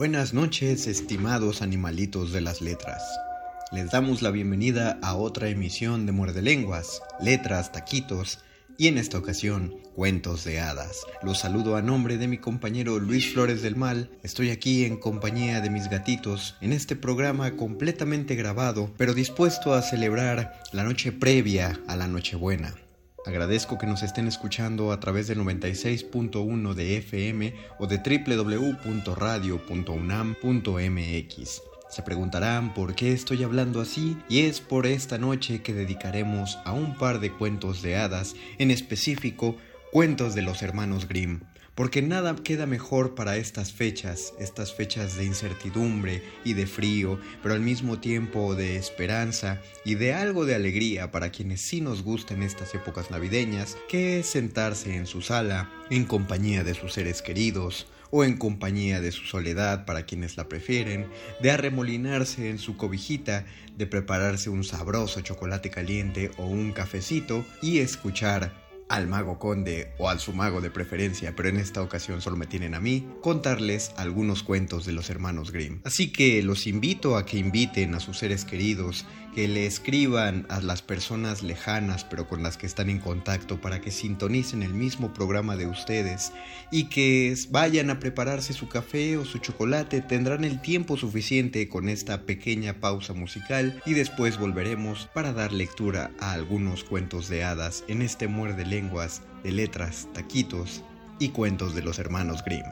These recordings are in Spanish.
Buenas noches, estimados animalitos de las letras. Les damos la bienvenida a otra emisión de Muerde Lenguas, Letras, Taquitos y en esta ocasión Cuentos de Hadas. Los saludo a nombre de mi compañero Luis Flores del Mal. Estoy aquí en compañía de mis gatitos en este programa completamente grabado, pero dispuesto a celebrar la noche previa a la Nochebuena. Agradezco que nos estén escuchando a través del 96.1 de FM o de www.radio.unam.mx. Se preguntarán por qué estoy hablando así y es por esta noche que dedicaremos a un par de cuentos de hadas, en específico cuentos de los hermanos Grimm, porque nada queda mejor para estas fechas, estas fechas de incertidumbre y de frío, pero al mismo tiempo de esperanza y de algo de alegría para quienes sí nos gustan estas épocas navideñas, que sentarse en su sala, en compañía de sus seres queridos, o en compañía de su soledad para quienes la prefieren, de arremolinarse en su cobijita, de prepararse un sabroso chocolate caliente o un cafecito y escuchar al mago conde o al su mago de preferencia, pero en esta ocasión solo me tienen a mí, contarles algunos cuentos de los hermanos Grimm. Así que los invito a que inviten a sus seres queridos, que le escriban a las personas lejanas pero con las que están en contacto para que sintonicen el mismo programa de ustedes y que vayan a prepararse su café o su chocolate, tendrán el tiempo suficiente con esta pequeña pausa musical y después volveremos para dar lectura a algunos cuentos de hadas en este muerde lenguas de letras, taquitos y cuentos de los hermanos Grimm.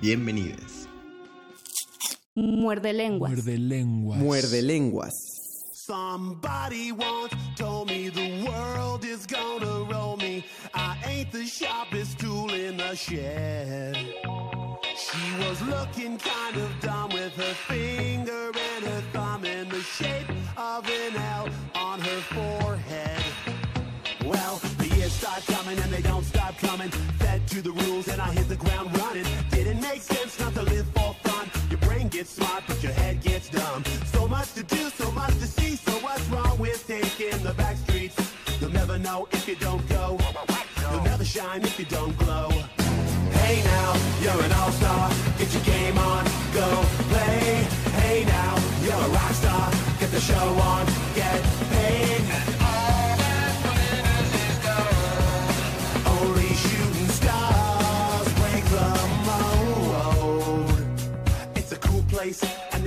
Bienvenidos. Muerde lenguas. Muerde lenguas. Muerde lenguas. Somebody once told me the world is gonna roll me. I ain't the sharpest tool in the shed. She was looking kind of dumb with her finger and her thumb in the shape of an L on her forehead. Well, the years start coming and they don't stop coming. Fed to the rules and I hit the ground running. Didn't make sense not to live for fun. Your brain gets smart, but your head gets dumb. So much to do, to see. So what's wrong with taking the back streets? You'll never know if you don't go. You'll never shine if you don't glow. Hey now, you're an all-star. Get your game on, go play. Hey now, you're a rock star. Get the show on, get paid. All that matters is doing. Only shooting stars break the mold. It's a cool place, and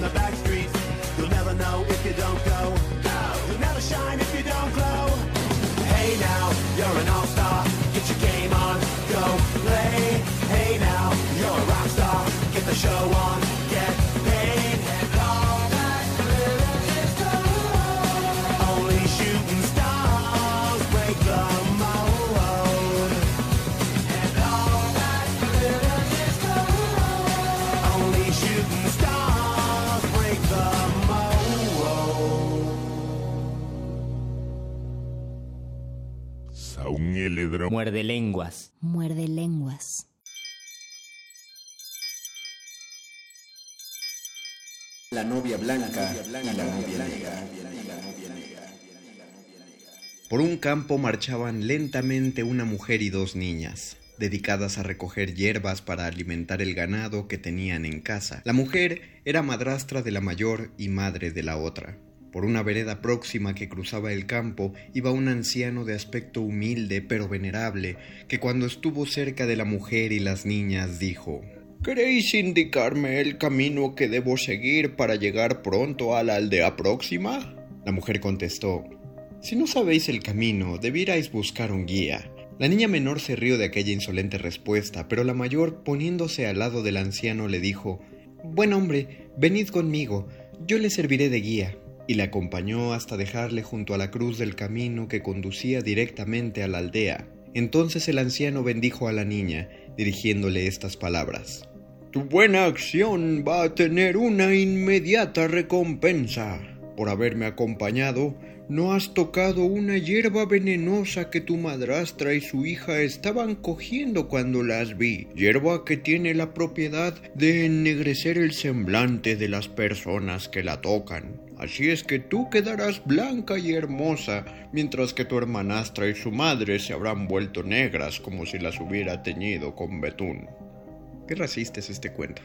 the back streets. You'll never know if you don't go. You'll never shine if you don't glow. Muerde lenguas. Muerde lenguas. La novia blanca y la novia negra. Por un campo marchaban lentamente una mujer y dos niñas, dedicadas a recoger hierbas para alimentar el ganado que tenían en casa. La mujer era madrastra de la mayor y madre de la otra. Por una vereda próxima que cruzaba el campo iba un anciano de aspecto humilde pero venerable, que cuando estuvo cerca de la mujer y las niñas dijo ¿Queréis indicarme el camino que debo seguir para llegar pronto a la aldea próxima? La mujer contestó Si no sabéis el camino, debierais buscar un guía. La niña menor se rió de aquella insolente respuesta, pero la mayor, poniéndose al lado del anciano, le dijo Buen hombre, venid conmigo, yo le serviré de guía. Y le acompañó hasta dejarle junto a la cruz del camino que conducía directamente a la aldea. Entonces el anciano bendijo a la niña, dirigiéndole estas palabras. Tu buena acción va a tener una inmediata recompensa. Por haberme acompañado, no has tocado una hierba venenosa que tu madrastra y su hija estaban cogiendo cuando las vi. Hierba que tiene la propiedad de ennegrecer el semblante de las personas que la tocan. Así es que tú quedarás blanca y hermosa, mientras que tu hermanastra y su madre se habrán vuelto negras como si las hubiera teñido con betún. Qué racista es este cuento.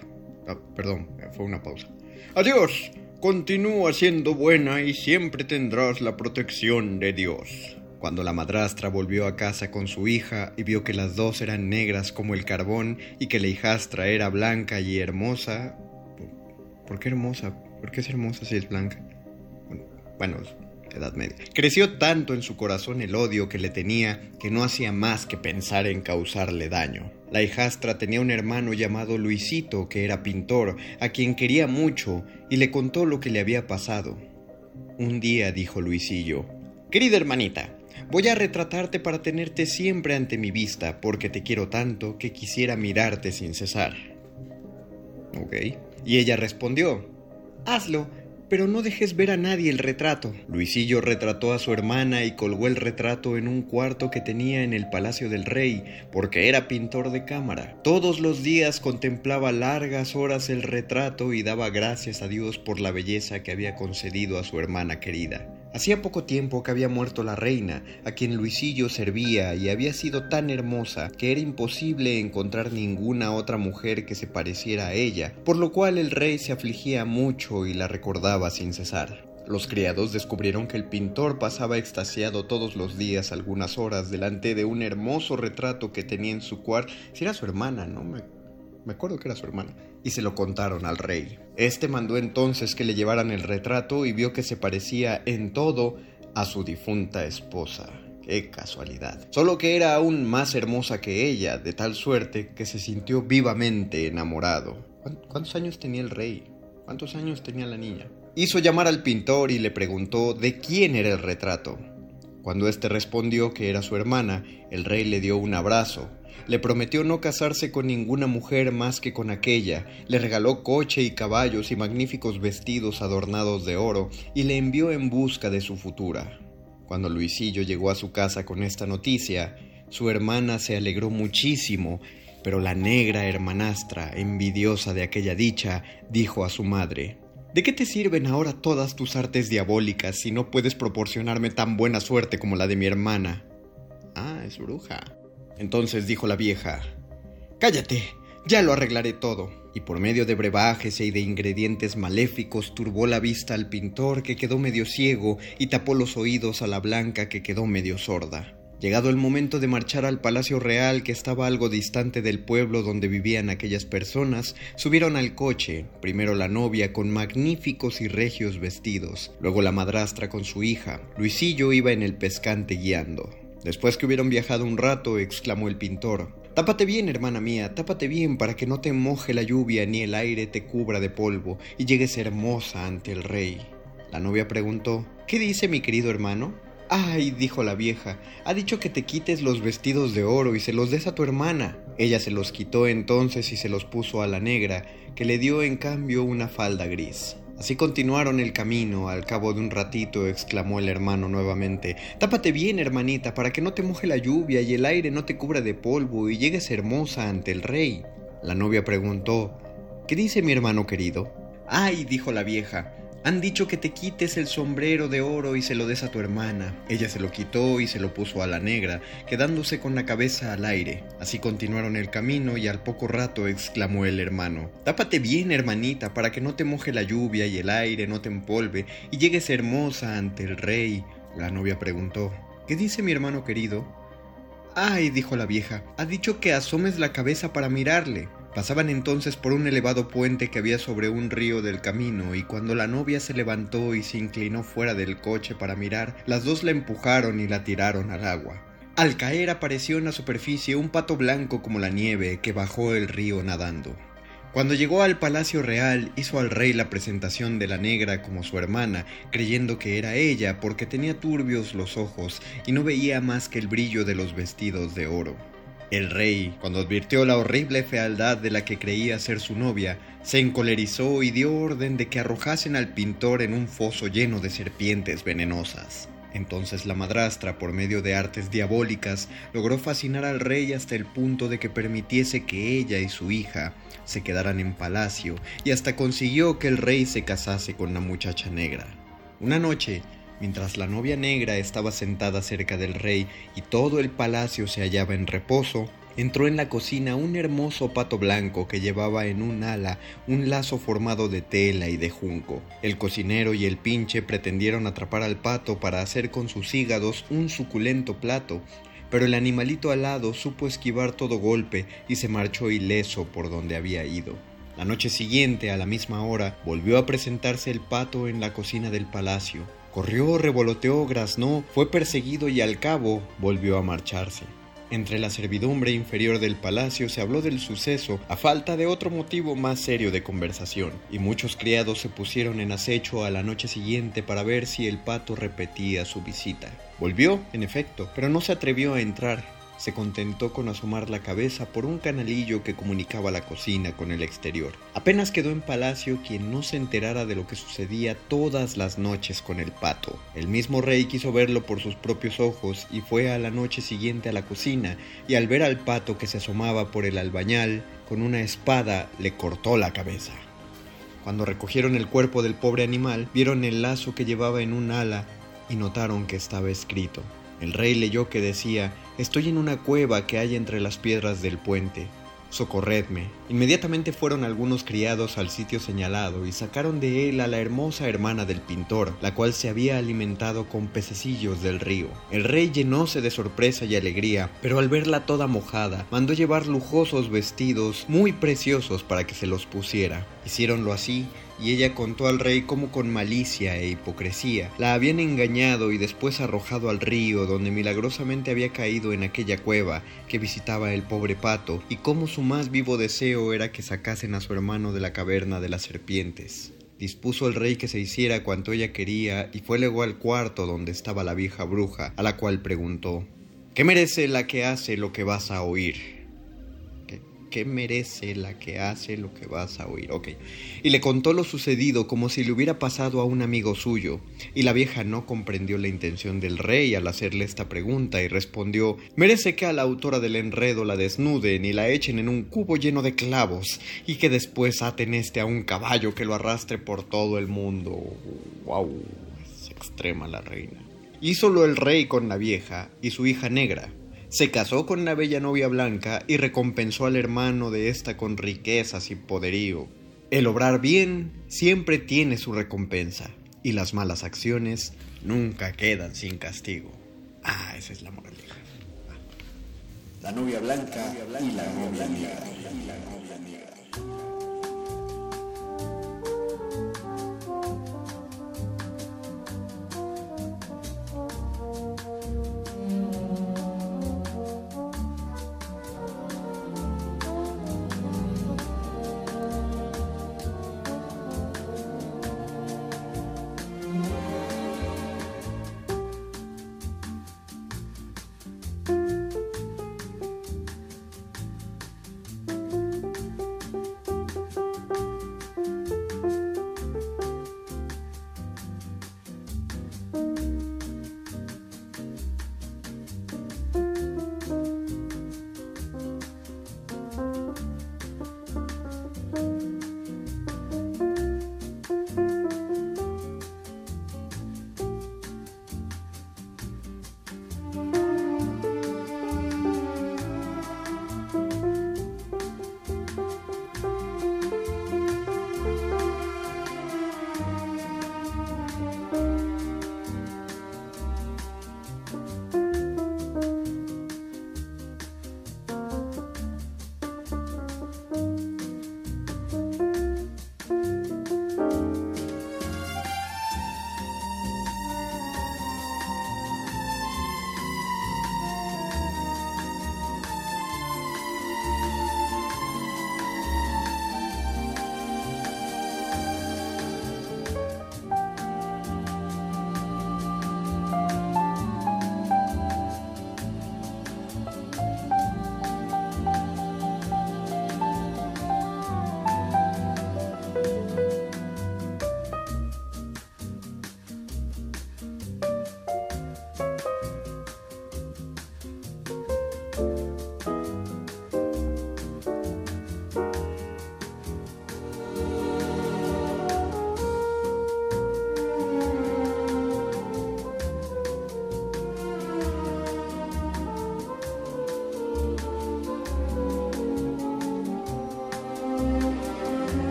Ah, perdón, fue una pausa. Adiós. Continúa siendo buena y siempre tendrás la protección de Dios. Cuando la madrastra volvió a casa con su hija y vio que las dos eran negras como el carbón y que la hijastra era blanca y hermosa... ¿Por qué hermosa? ¿Por qué es hermosa si es blanca? Bueno, Edad Media. Creció tanto en su corazón el odio que le tenía que no hacía más que pensar en causarle daño. La hijastra tenía un hermano llamado Luisito, que era pintor, a quien quería mucho, y le contó lo que le había pasado. Un día dijo Luisillo, Querida hermanita, voy a retratarte para tenerte siempre ante mi vista, porque te quiero tanto que quisiera mirarte sin cesar. Ok. Y ella respondió, Hazlo, pero no dejes ver a nadie el retrato. Luisillo retrató a su hermana y colgó el retrato en un cuarto que tenía en el palacio del rey, porque era pintor de cámara. Todos los días contemplaba largas horas el retrato y daba gracias a Dios por la belleza que había concedido a su hermana querida. Hacía poco tiempo que había muerto la reina, a quien Luisillo servía, y había sido tan hermosa que era imposible encontrar ninguna otra mujer que se pareciera a ella, por lo cual el rey se afligía mucho y la recordaba sin cesar. Los criados descubrieron que el pintor pasaba extasiado todos los días algunas horas delante de un hermoso retrato que tenía en su cuarto. Si era su hermana, ¿no? Me, me acuerdo que era su hermana. Y se lo contaron al rey. Este mandó entonces que le llevaran el retrato y vio que se parecía en todo a su difunta esposa. Qué casualidad. Solo que era aún más hermosa que ella, de tal suerte que se sintió vivamente enamorado. ¿Cuántos años tenía el rey? ¿Cuántos años tenía la niña? Hizo llamar al pintor y le preguntó de quién era el retrato. Cuando éste respondió que era su hermana, el rey le dio un abrazo, le prometió no casarse con ninguna mujer más que con aquella, le regaló coche y caballos y magníficos vestidos adornados de oro, y le envió en busca de su futura. Cuando Luisillo llegó a su casa con esta noticia, su hermana se alegró muchísimo, pero la negra hermanastra, envidiosa de aquella dicha, dijo a su madre, ¿De qué te sirven ahora todas tus artes diabólicas si no puedes proporcionarme tan buena suerte como la de mi hermana? Ah, es bruja. Entonces dijo la vieja, Cállate, ya lo arreglaré todo. Y por medio de brebajes y de ingredientes maléficos turbó la vista al pintor que quedó medio ciego y tapó los oídos a la blanca que quedó medio sorda. Llegado el momento de marchar al Palacio Real, que estaba algo distante del pueblo donde vivían aquellas personas, subieron al coche, primero la novia con magníficos y regios vestidos, luego la madrastra con su hija. Luisillo iba en el pescante guiando. Después que hubieron viajado un rato, exclamó el pintor, Tápate bien, hermana mía, tápate bien para que no te moje la lluvia ni el aire te cubra de polvo y llegues hermosa ante el rey. La novia preguntó, ¿Qué dice mi querido hermano? Ay, dijo la vieja, ha dicho que te quites los vestidos de oro y se los des a tu hermana. Ella se los quitó entonces y se los puso a la negra, que le dio en cambio una falda gris. Así continuaron el camino. Al cabo de un ratito exclamó el hermano nuevamente Tápate bien, hermanita, para que no te moje la lluvia y el aire no te cubra de polvo y llegues hermosa ante el rey. La novia preguntó ¿Qué dice mi hermano querido? Ay, dijo la vieja, han dicho que te quites el sombrero de oro y se lo des a tu hermana. Ella se lo quitó y se lo puso a la negra, quedándose con la cabeza al aire. Así continuaron el camino y al poco rato exclamó el hermano, Tápate bien, hermanita, para que no te moje la lluvia y el aire no te empolve y llegues hermosa ante el rey. La novia preguntó, ¿qué dice mi hermano querido? Ay, dijo la vieja, ha dicho que asomes la cabeza para mirarle. Pasaban entonces por un elevado puente que había sobre un río del camino y cuando la novia se levantó y se inclinó fuera del coche para mirar, las dos la empujaron y la tiraron al agua. Al caer apareció en la superficie un pato blanco como la nieve que bajó el río nadando. Cuando llegó al palacio real hizo al rey la presentación de la negra como su hermana, creyendo que era ella porque tenía turbios los ojos y no veía más que el brillo de los vestidos de oro. El rey, cuando advirtió la horrible fealdad de la que creía ser su novia, se encolerizó y dio orden de que arrojasen al pintor en un foso lleno de serpientes venenosas. Entonces la madrastra, por medio de artes diabólicas, logró fascinar al rey hasta el punto de que permitiese que ella y su hija se quedaran en palacio y hasta consiguió que el rey se casase con la muchacha negra. Una noche, Mientras la novia negra estaba sentada cerca del rey y todo el palacio se hallaba en reposo, entró en la cocina un hermoso pato blanco que llevaba en un ala un lazo formado de tela y de junco. El cocinero y el pinche pretendieron atrapar al pato para hacer con sus hígados un suculento plato, pero el animalito alado supo esquivar todo golpe y se marchó ileso por donde había ido. La noche siguiente, a la misma hora, volvió a presentarse el pato en la cocina del palacio. Corrió, revoloteó, graznó, fue perseguido y al cabo volvió a marcharse. Entre la servidumbre inferior del palacio se habló del suceso a falta de otro motivo más serio de conversación, y muchos criados se pusieron en acecho a la noche siguiente para ver si el pato repetía su visita. Volvió, en efecto, pero no se atrevió a entrar, se contentó con asomar la cabeza por un canalillo que comunicaba la cocina con el exterior. Apenas quedó en palacio quien no se enterara de lo que sucedía todas las noches con el pato. El mismo rey quiso verlo por sus propios ojos y fue a la noche siguiente a la cocina y al ver al pato que se asomaba por el albañal, con una espada le cortó la cabeza. Cuando recogieron el cuerpo del pobre animal, vieron el lazo que llevaba en un ala y notaron que estaba escrito el rey leyó que decía, Estoy en una cueva que hay entre las piedras del puente. Socorredme. Inmediatamente fueron algunos criados al sitio señalado y sacaron de él a la hermosa hermana del pintor, la cual se había alimentado con pececillos del río. El rey llenóse de sorpresa y alegría, pero al verla toda mojada, mandó llevar lujosos vestidos muy preciosos para que se los pusiera. Hicieronlo así y ella contó al rey cómo con malicia e hipocresía la habían engañado y después arrojado al río donde milagrosamente había caído en aquella cueva que visitaba el pobre pato y cómo su más vivo deseo era que sacasen a su hermano de la caverna de las serpientes. Dispuso el rey que se hiciera cuanto ella quería y fue luego al cuarto donde estaba la vieja bruja, a la cual preguntó ¿Qué merece la que hace lo que vas a oír? ¿Qué merece la que hace lo que vas a oír? Ok. Y le contó lo sucedido como si le hubiera pasado a un amigo suyo. Y la vieja no comprendió la intención del rey al hacerle esta pregunta y respondió, merece que a la autora del enredo la desnuden y la echen en un cubo lleno de clavos y que después aten este a un caballo que lo arrastre por todo el mundo. ¡Wow! Es extrema la reina. Hízolo el rey con la vieja y su hija negra se casó con la bella novia blanca y recompensó al hermano de ésta con riquezas y poderío. El obrar bien siempre tiene su recompensa y las malas acciones nunca quedan sin castigo. Ah, esa es la moraleja. la novia blanca y la novia negra.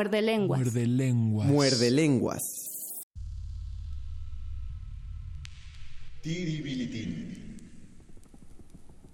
Muerde lenguas. Muerde lenguas. Muerde lenguas.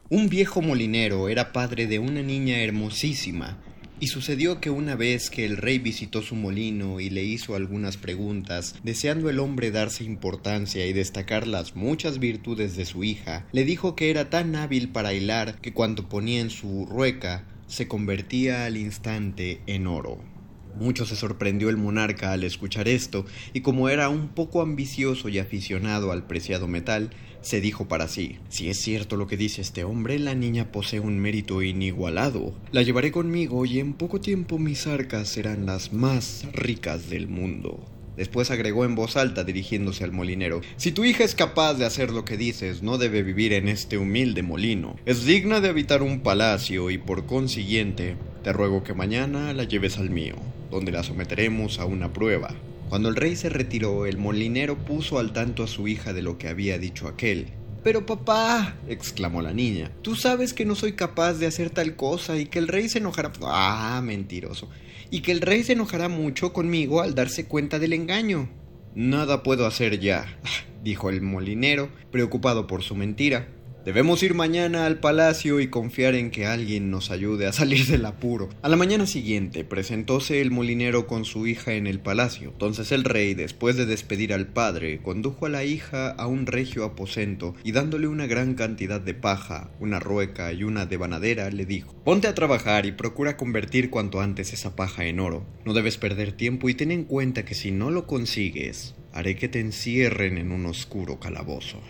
Un viejo molinero era padre de una niña hermosísima, y sucedió que una vez que el rey visitó su molino y le hizo algunas preguntas, deseando el hombre darse importancia y destacar las muchas virtudes de su hija, le dijo que era tan hábil para hilar que cuando ponía en su rueca se convertía al instante en oro. Mucho se sorprendió el monarca al escuchar esto, y como era un poco ambicioso y aficionado al preciado metal, se dijo para sí, si es cierto lo que dice este hombre, la niña posee un mérito inigualado. La llevaré conmigo y en poco tiempo mis arcas serán las más ricas del mundo. Después agregó en voz alta dirigiéndose al molinero, Si tu hija es capaz de hacer lo que dices, no debe vivir en este humilde molino. Es digna de habitar un palacio y por consiguiente, te ruego que mañana la lleves al mío, donde la someteremos a una prueba. Cuando el rey se retiró, el molinero puso al tanto a su hija de lo que había dicho aquel. Pero papá, exclamó la niña, tú sabes que no soy capaz de hacer tal cosa y que el rey se enojará. Ah, mentiroso. Y que el rey se enojará mucho conmigo al darse cuenta del engaño. Nada puedo hacer ya, dijo el molinero, preocupado por su mentira. Debemos ir mañana al palacio y confiar en que alguien nos ayude a salir del apuro. A la mañana siguiente presentóse el molinero con su hija en el palacio. Entonces el rey, después de despedir al padre, condujo a la hija a un regio aposento y dándole una gran cantidad de paja, una rueca y una devanadera, le dijo, Ponte a trabajar y procura convertir cuanto antes esa paja en oro. No debes perder tiempo y ten en cuenta que si no lo consigues, haré que te encierren en un oscuro calabozo.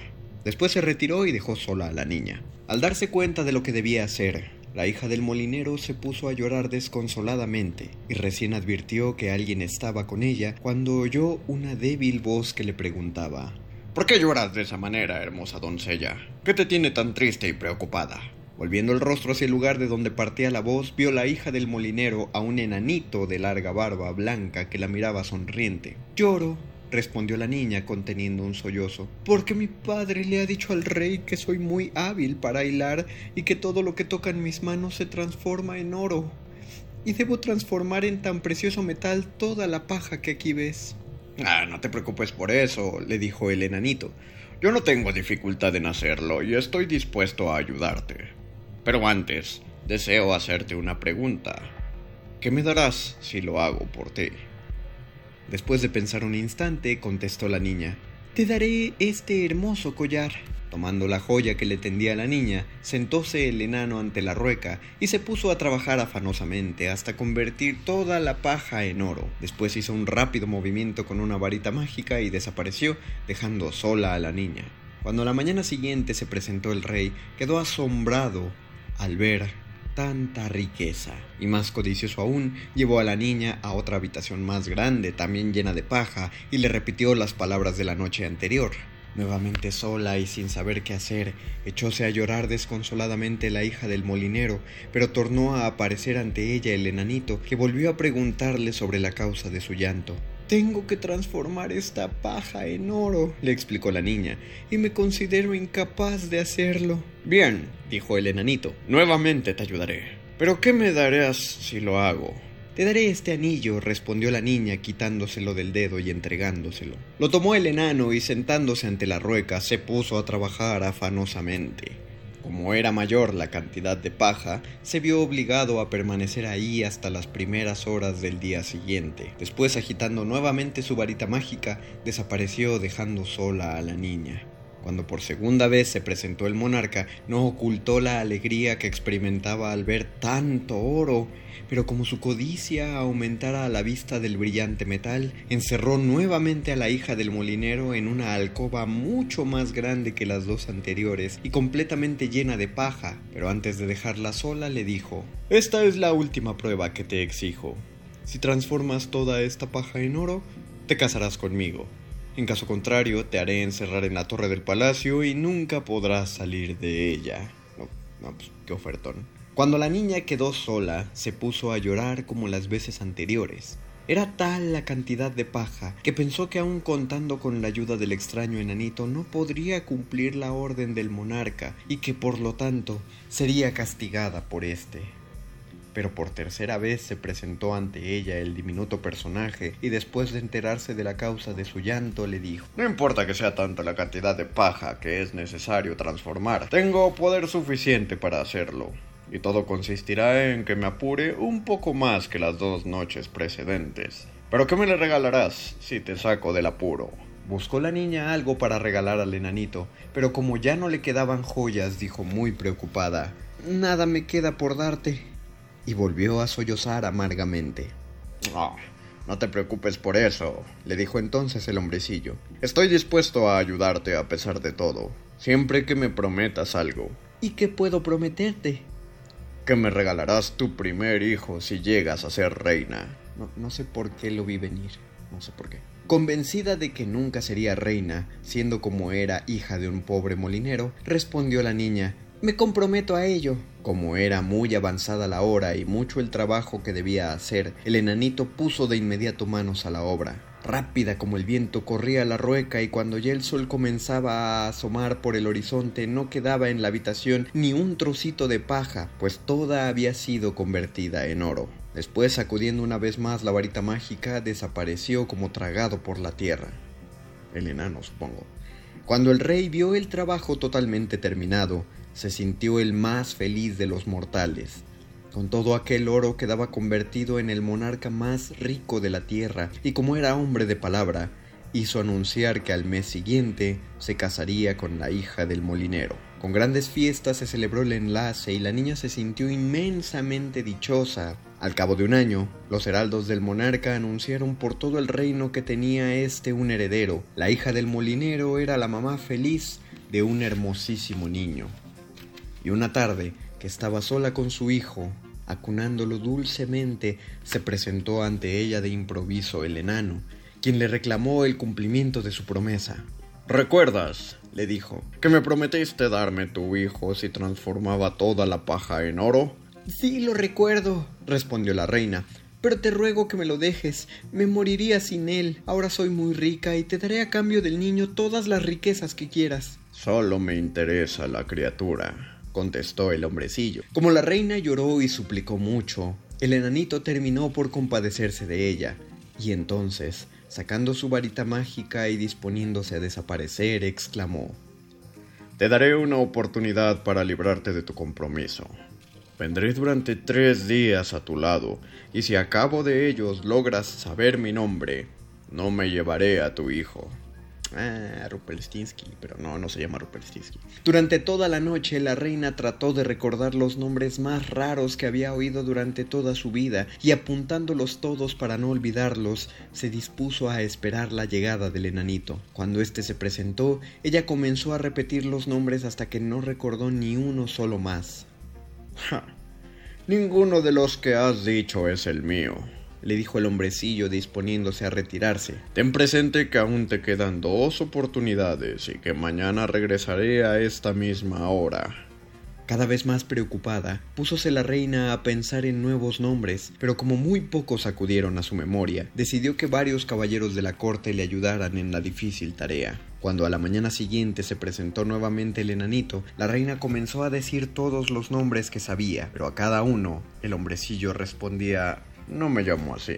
Después se retiró y dejó sola a la niña. Al darse cuenta de lo que debía hacer, la hija del molinero se puso a llorar desconsoladamente y recién advirtió que alguien estaba con ella cuando oyó una débil voz que le preguntaba ¿Por qué lloras de esa manera, hermosa doncella? ¿Qué te tiene tan triste y preocupada? Volviendo el rostro hacia el lugar de donde partía la voz, vio la hija del molinero a un enanito de larga barba blanca que la miraba sonriente. Lloro, respondió la niña conteniendo un sollozo, porque mi padre le ha dicho al rey que soy muy hábil para hilar y que todo lo que toca en mis manos se transforma en oro. Y debo transformar en tan precioso metal toda la paja que aquí ves. Ah, no te preocupes por eso, le dijo el enanito. Yo no tengo dificultad en hacerlo y estoy dispuesto a ayudarte. Pero antes, deseo hacerte una pregunta. ¿Qué me darás si lo hago por ti? Después de pensar un instante, contestó la niña. Te daré este hermoso collar. Tomando la joya que le tendía la niña, sentóse el enano ante la rueca y se puso a trabajar afanosamente hasta convertir toda la paja en oro. Después hizo un rápido movimiento con una varita mágica y desapareció, dejando sola a la niña. Cuando la mañana siguiente se presentó el rey, quedó asombrado al ver tanta riqueza. Y más codicioso aún, llevó a la niña a otra habitación más grande, también llena de paja, y le repitió las palabras de la noche anterior. Nuevamente sola y sin saber qué hacer, echóse a llorar desconsoladamente la hija del molinero, pero tornó a aparecer ante ella el enanito, que volvió a preguntarle sobre la causa de su llanto. Tengo que transformar esta paja en oro, le explicó la niña, y me considero incapaz de hacerlo. Bien, dijo el enanito, nuevamente te ayudaré. Pero ¿qué me darás si lo hago? Te daré este anillo, respondió la niña quitándoselo del dedo y entregándoselo. Lo tomó el enano y sentándose ante la rueca se puso a trabajar afanosamente. Como era mayor la cantidad de paja, se vio obligado a permanecer ahí hasta las primeras horas del día siguiente. Después, agitando nuevamente su varita mágica, desapareció dejando sola a la niña. Cuando por segunda vez se presentó el monarca, no ocultó la alegría que experimentaba al ver tanto oro, pero como su codicia aumentara a la vista del brillante metal, encerró nuevamente a la hija del molinero en una alcoba mucho más grande que las dos anteriores y completamente llena de paja, pero antes de dejarla sola le dijo, Esta es la última prueba que te exijo. Si transformas toda esta paja en oro, te casarás conmigo. En caso contrario, te haré encerrar en la torre del palacio y nunca podrás salir de ella. No, no, pues qué ofertón. Cuando la niña quedó sola, se puso a llorar como las veces anteriores. Era tal la cantidad de paja que pensó que aun contando con la ayuda del extraño enanito no podría cumplir la orden del monarca y que por lo tanto sería castigada por éste pero por tercera vez se presentó ante ella el diminuto personaje y después de enterarse de la causa de su llanto le dijo No importa que sea tanta la cantidad de paja que es necesario transformar, tengo poder suficiente para hacerlo. Y todo consistirá en que me apure un poco más que las dos noches precedentes. Pero ¿qué me le regalarás si te saco del apuro? Buscó la niña algo para regalar al enanito, pero como ya no le quedaban joyas, dijo muy preocupada, Nada me queda por darte y volvió a sollozar amargamente. Oh, no te preocupes por eso, le dijo entonces el hombrecillo. Estoy dispuesto a ayudarte a pesar de todo, siempre que me prometas algo. ¿Y qué puedo prometerte? Que me regalarás tu primer hijo si llegas a ser reina. No, no sé por qué lo vi venir, no sé por qué. Convencida de que nunca sería reina, siendo como era hija de un pobre molinero, respondió la niña me comprometo a ello. Como era muy avanzada la hora y mucho el trabajo que debía hacer, el enanito puso de inmediato manos a la obra. Rápida como el viento corría la rueca y cuando ya el sol comenzaba a asomar por el horizonte no quedaba en la habitación ni un trocito de paja, pues toda había sido convertida en oro. Después, sacudiendo una vez más la varita mágica, desapareció como tragado por la tierra. El enano, supongo. Cuando el rey vio el trabajo totalmente terminado, se sintió el más feliz de los mortales. Con todo aquel oro quedaba convertido en el monarca más rico de la tierra, y como era hombre de palabra, hizo anunciar que al mes siguiente se casaría con la hija del molinero. Con grandes fiestas se celebró el enlace y la niña se sintió inmensamente dichosa. Al cabo de un año, los heraldos del monarca anunciaron por todo el reino que tenía éste un heredero. La hija del molinero era la mamá feliz de un hermosísimo niño. Y una tarde, que estaba sola con su hijo, acunándolo dulcemente, se presentó ante ella de improviso el enano, quien le reclamó el cumplimiento de su promesa. ¿Recuerdas? le dijo, que me prometiste darme tu hijo si transformaba toda la paja en oro. Sí, lo recuerdo, respondió la reina, pero te ruego que me lo dejes, me moriría sin él. Ahora soy muy rica y te daré a cambio del niño todas las riquezas que quieras. Solo me interesa la criatura, contestó el hombrecillo. Como la reina lloró y suplicó mucho, el enanito terminó por compadecerse de ella, y entonces Sacando su varita mágica y disponiéndose a desaparecer, exclamó, Te daré una oportunidad para librarte de tu compromiso. Vendré durante tres días a tu lado, y si a cabo de ellos logras saber mi nombre, no me llevaré a tu hijo. Ah, Rupelstinsky, pero no, no se llama Rupelstinsky. Durante toda la noche la reina trató de recordar los nombres más raros que había oído durante toda su vida y apuntándolos todos para no olvidarlos, se dispuso a esperar la llegada del enanito. Cuando éste se presentó, ella comenzó a repetir los nombres hasta que no recordó ni uno solo más. Ninguno de los que has dicho es el mío, le dijo el hombrecillo disponiéndose a retirarse. Ten presente que aún te quedan dos oportunidades y que mañana regresaré a esta misma hora. Cada vez más preocupada, púsose la reina a pensar en nuevos nombres, pero como muy pocos acudieron a su memoria, decidió que varios caballeros de la corte le ayudaran en la difícil tarea. Cuando a la mañana siguiente se presentó nuevamente el enanito, la reina comenzó a decir todos los nombres que sabía, pero a cada uno el hombrecillo respondía no me llamo así.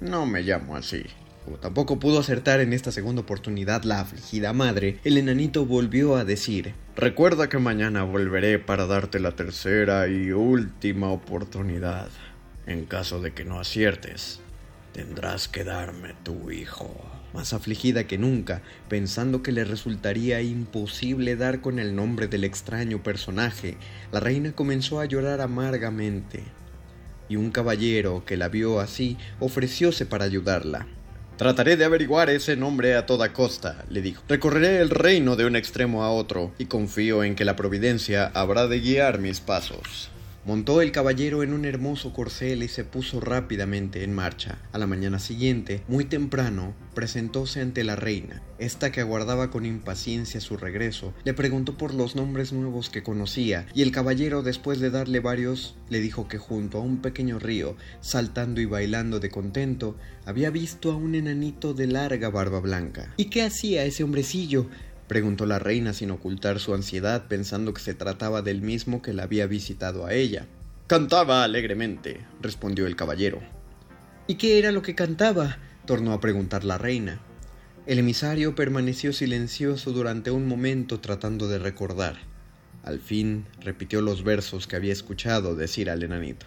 No me llamo así. Como tampoco pudo acertar en esta segunda oportunidad la afligida madre, el enanito volvió a decir, Recuerda que mañana volveré para darte la tercera y última oportunidad. En caso de que no aciertes, tendrás que darme tu hijo. Más afligida que nunca, pensando que le resultaría imposible dar con el nombre del extraño personaje, la reina comenzó a llorar amargamente y un caballero que la vio así ofrecióse para ayudarla. Trataré de averiguar ese nombre a toda costa, le dijo. Recorreré el reino de un extremo a otro y confío en que la providencia habrá de guiar mis pasos. Montó el caballero en un hermoso corcel y se puso rápidamente en marcha. A la mañana siguiente, muy temprano, presentóse ante la reina. Esta que aguardaba con impaciencia su regreso, le preguntó por los nombres nuevos que conocía, y el caballero, después de darle varios, le dijo que junto a un pequeño río, saltando y bailando de contento, había visto a un enanito de larga barba blanca. ¿Y qué hacía ese hombrecillo? Preguntó la reina sin ocultar su ansiedad pensando que se trataba del mismo que la había visitado a ella. Cantaba alegremente, respondió el caballero. ¿Y qué era lo que cantaba? tornó a preguntar la reina. El emisario permaneció silencioso durante un momento tratando de recordar. Al fin repitió los versos que había escuchado decir al enanito.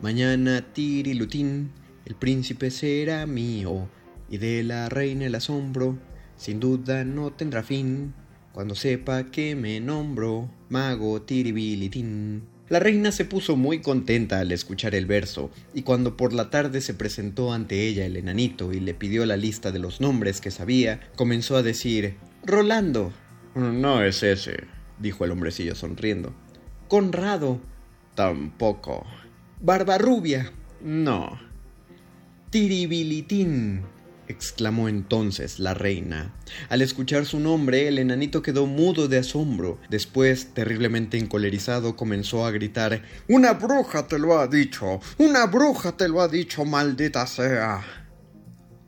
Mañana tirilutín, el príncipe será mío, y de la reina el asombro sin duda no tendrá fin cuando sepa que me nombro mago tiribilitín. La reina se puso muy contenta al escuchar el verso, y cuando por la tarde se presentó ante ella el enanito y le pidió la lista de los nombres que sabía, comenzó a decir Rolando. No es ese, dijo el hombrecillo sonriendo. Conrado. Tampoco. Barbarrubia. No. Tiribilitín exclamó entonces la reina. Al escuchar su nombre, el enanito quedó mudo de asombro. Después, terriblemente encolerizado, comenzó a gritar Una bruja te lo ha dicho. Una bruja te lo ha dicho, maldita sea.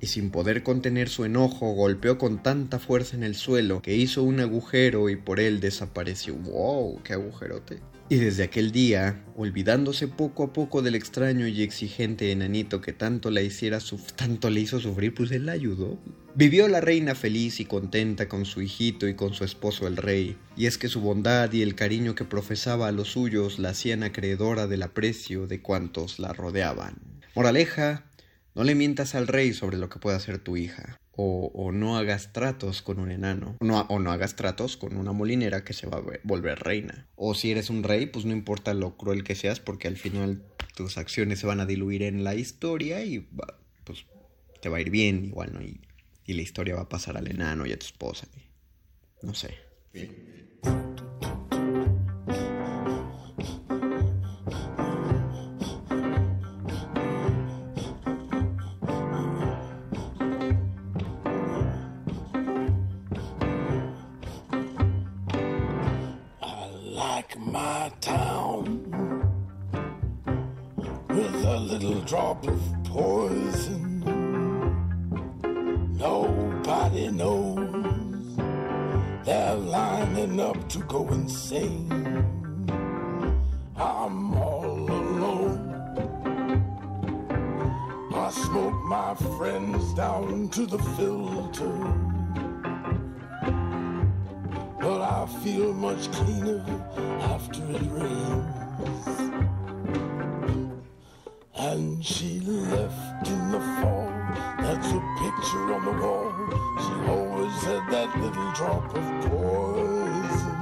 Y sin poder contener su enojo, golpeó con tanta fuerza en el suelo que hizo un agujero y por él desapareció. ¡Wow! ¡Qué agujerote! Y desde aquel día, olvidándose poco a poco del extraño y exigente enanito que tanto la hiciera tanto le hizo sufrir, pues él la ayudó. Vivió la reina feliz y contenta con su hijito y con su esposo el rey, y es que su bondad y el cariño que profesaba a los suyos la hacían acreedora del aprecio de cuantos la rodeaban. Moraleja, no le mientas al rey sobre lo que pueda hacer tu hija o, no hagas tratos con un enano, no, o no hagas tratos con una molinera que se va a volver reina. O si eres un rey, pues no importa lo cruel que seas, porque al final tus acciones se van a diluir en la historia y pues te va a ir bien igual, ¿no? Y, y, la historia va a pasar al enano y a tu esposa. No sé. Drop of poison. Nobody knows. They're lining up to go insane. I'm all alone. I smoke my friends down to the filter. But I feel much cleaner after it rains and she left in the fall. That's a picture on the wall. She always had that little drop of poison.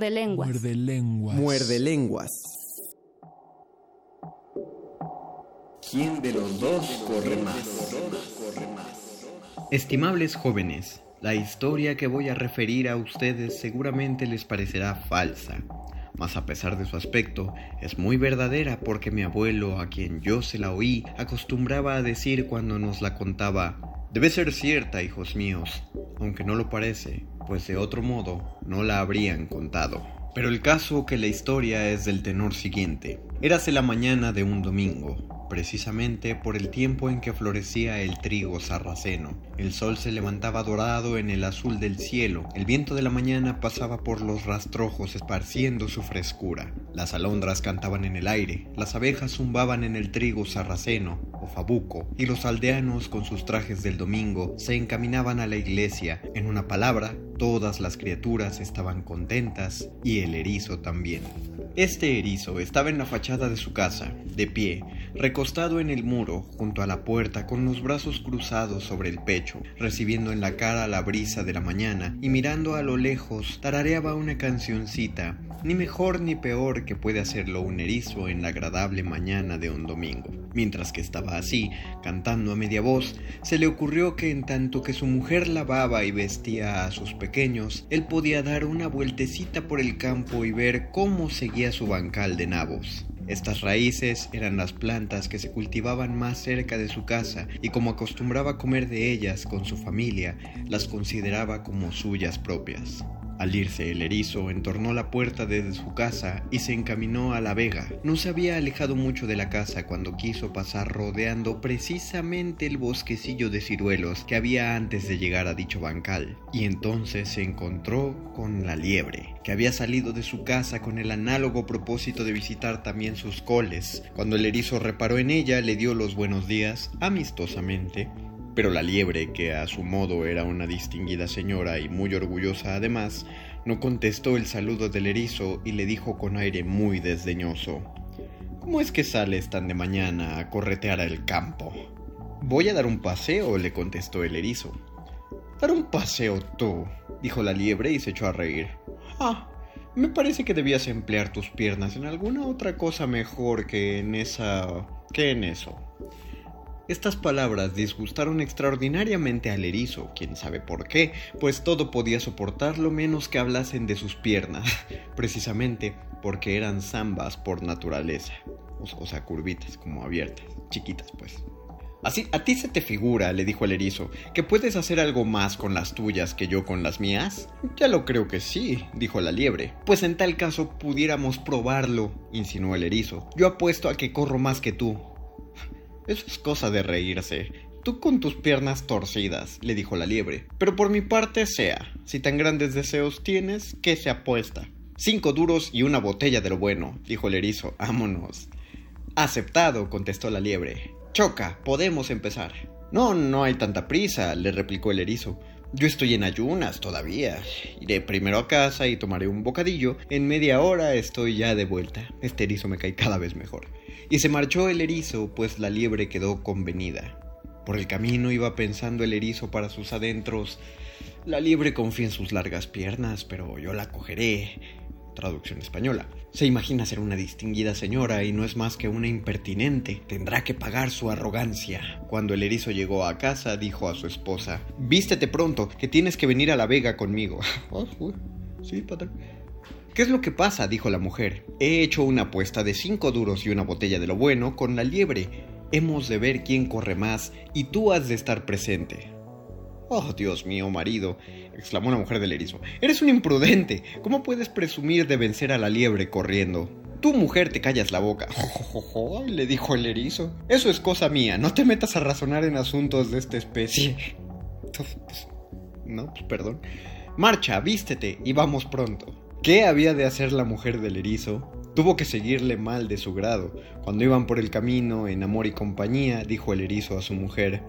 Muerde lenguas. Muerde lenguas. Muerde lenguas. ¿Quién de los dos corre más? Estimables jóvenes, la historia que voy a referir a ustedes seguramente les parecerá falsa, mas a pesar de su aspecto, es muy verdadera porque mi abuelo, a quien yo se la oí, acostumbraba a decir cuando nos la contaba, debe ser cierta, hijos míos, aunque no lo parece, pues de otro modo no la habrían contado. Pero el caso que la historia es del tenor siguiente. Érase la mañana de un domingo, precisamente por el tiempo en que florecía el trigo sarraceno. El sol se levantaba dorado en el azul del cielo, el viento de la mañana pasaba por los rastrojos esparciendo su frescura. Las alondras cantaban en el aire, las abejas zumbaban en el trigo sarraceno o fabuco, y los aldeanos con sus trajes del domingo se encaminaban a la iglesia. En una palabra, todas las criaturas estaban contentas y el erizo también. Este erizo estaba en la fachada de su casa, de pie, recostado en el muro, junto a la puerta, con los brazos cruzados sobre el pecho, recibiendo en la cara la brisa de la mañana y mirando a lo lejos, tarareaba una cancioncita, ni mejor ni peor que puede hacerlo un erizo en la agradable mañana de un domingo. Mientras que estaba así, cantando a media voz, se le ocurrió que en tanto que su mujer lavaba y vestía a sus pequeños, él podía dar una vueltecita por el campo y ver cómo seguía su bancal de nabos. Estas raíces eran las plantas que se cultivaban más cerca de su casa y como acostumbraba comer de ellas con su familia, las consideraba como suyas propias. Al irse el erizo entornó la puerta desde su casa y se encaminó a la vega. No se había alejado mucho de la casa cuando quiso pasar rodeando precisamente el bosquecillo de ciruelos que había antes de llegar a dicho bancal. Y entonces se encontró con la liebre, que había salido de su casa con el análogo propósito de visitar también sus coles. Cuando el erizo reparó en ella, le dio los buenos días, amistosamente, pero la liebre, que a su modo era una distinguida señora y muy orgullosa además, no contestó el saludo del erizo y le dijo con aire muy desdeñoso ¿Cómo es que sales tan de mañana a corretear al campo? Voy a dar un paseo, le contestó el erizo. Dar un paseo tú, dijo la liebre y se echó a reír. Ah, me parece que debías emplear tus piernas en alguna otra cosa mejor que en esa... que en eso. Estas palabras disgustaron extraordinariamente al erizo, quién sabe por qué, pues todo podía soportarlo menos que hablasen de sus piernas, precisamente porque eran zambas por naturaleza, o, sea, curvitas, como abiertas, chiquitas pues. Así, a ti se te figura, le dijo el erizo, que puedes hacer algo más con las tuyas que yo con las mías. Ya lo creo que sí, dijo la liebre. Pues en tal caso pudiéramos probarlo, insinuó el erizo. Yo apuesto a que corro más que tú, eso es cosa de reírse. Tú con tus piernas torcidas, le dijo la liebre. Pero por mi parte sea, si tan grandes deseos tienes, ¿qué se apuesta? Cinco duros y una botella de lo bueno, dijo el erizo. Vámonos. Aceptado, contestó la liebre. Choca, podemos empezar. No, no hay tanta prisa, le replicó el erizo. Yo estoy en ayunas todavía. Iré primero a casa y tomaré un bocadillo. En media hora estoy ya de vuelta. Este erizo me cae cada vez mejor. Y se marchó el erizo, pues la liebre quedó convenida. Por el camino iba pensando el erizo para sus adentros. La liebre confía en sus largas piernas, pero yo la cogeré. Traducción española. Se imagina ser una distinguida señora y no es más que una impertinente. Tendrá que pagar su arrogancia. Cuando el erizo llegó a casa, dijo a su esposa: Vístete pronto, que tienes que venir a la vega conmigo. Ah, sí, patrón. ¿Qué es lo que pasa? dijo la mujer. He hecho una apuesta de cinco duros y una botella de lo bueno con la liebre. Hemos de ver quién corre más y tú has de estar presente. Oh, Dios mío, marido, exclamó la mujer del erizo. Eres un imprudente. ¿Cómo puedes presumir de vencer a la liebre corriendo? Tu mujer te callas la boca. le dijo el erizo. Eso es cosa mía. No te metas a razonar en asuntos de esta especie. No, pues perdón. Marcha, vístete y vamos pronto. ¿Qué había de hacer la mujer del erizo? Tuvo que seguirle mal de su grado. Cuando iban por el camino, en amor y compañía, dijo el erizo a su mujer,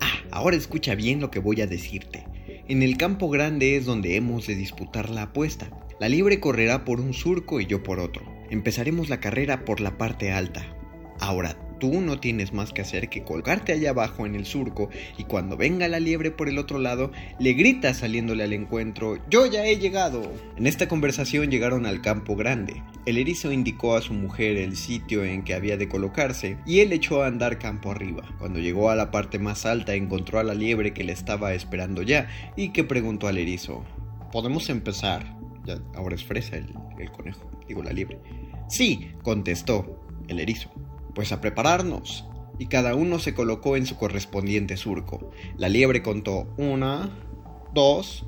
Ah, ahora escucha bien lo que voy a decirte. En el campo grande es donde hemos de disputar la apuesta. La libre correrá por un surco y yo por otro. Empezaremos la carrera por la parte alta. Ahora tú no tienes más que hacer que colgarte allá abajo en el surco y cuando venga la liebre por el otro lado, le gritas saliéndole al encuentro, yo ya he llegado. En esta conversación llegaron al campo grande. El erizo indicó a su mujer el sitio en que había de colocarse y él echó a andar campo arriba. Cuando llegó a la parte más alta encontró a la liebre que le estaba esperando ya y que preguntó al erizo, ¿podemos empezar? Ya, ahora es fresa el, el conejo, digo la liebre. Sí, contestó el erizo. Pues a prepararnos. Y cada uno se colocó en su correspondiente surco. La liebre contó una, dos,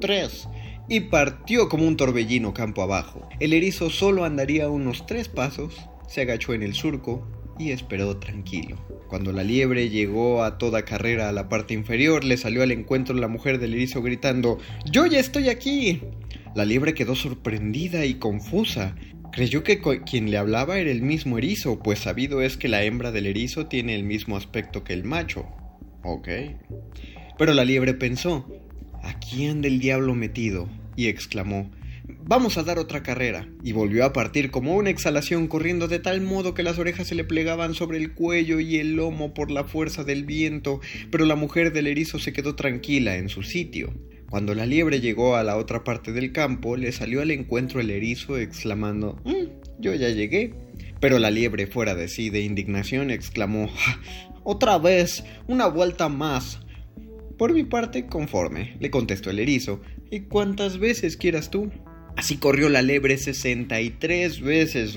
tres, y partió como un torbellino campo abajo. El erizo solo andaría unos tres pasos, se agachó en el surco y esperó tranquilo. Cuando la liebre llegó a toda carrera a la parte inferior, le salió al encuentro la mujer del erizo gritando ¡Yo ya estoy aquí! La liebre quedó sorprendida y confusa. Creyó que quien le hablaba era el mismo erizo, pues sabido es que la hembra del erizo tiene el mismo aspecto que el macho. Ok. Pero la liebre pensó, aquí anda el diablo metido, y exclamó, Vamos a dar otra carrera. Y volvió a partir como una exhalación, corriendo de tal modo que las orejas se le plegaban sobre el cuello y el lomo por la fuerza del viento, pero la mujer del erizo se quedó tranquila en su sitio. Cuando la liebre llegó a la otra parte del campo, le salió al encuentro el erizo exclamando, mm, yo ya llegué. Pero la liebre, fuera de sí de indignación, exclamó, otra vez, una vuelta más. Por mi parte, conforme, le contestó el erizo, y cuantas veces quieras tú. Así corrió la lebre 63 veces,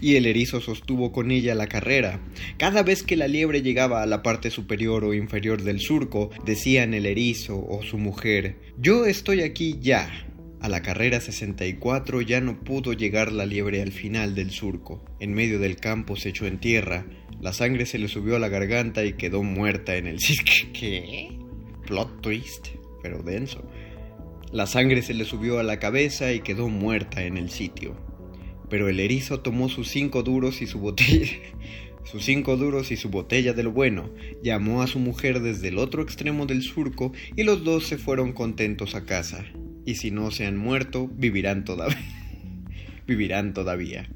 y el erizo sostuvo con ella la carrera. Cada vez que la liebre llegaba a la parte superior o inferior del surco, decían el erizo o su mujer, yo estoy aquí ya. A la carrera 64 ya no pudo llegar la liebre al final del surco. En medio del campo se echó en tierra, la sangre se le subió a la garganta y quedó muerta en el... ¿Qué? Plot twist, pero denso. La sangre se le subió a la cabeza y quedó muerta en el sitio. Pero el erizo tomó sus cinco duros y su botella, sus cinco duros y su botella de lo bueno, llamó a su mujer desde el otro extremo del surco y los dos se fueron contentos a casa. Y si no se han muerto, vivirán todavía. vivirán todavía.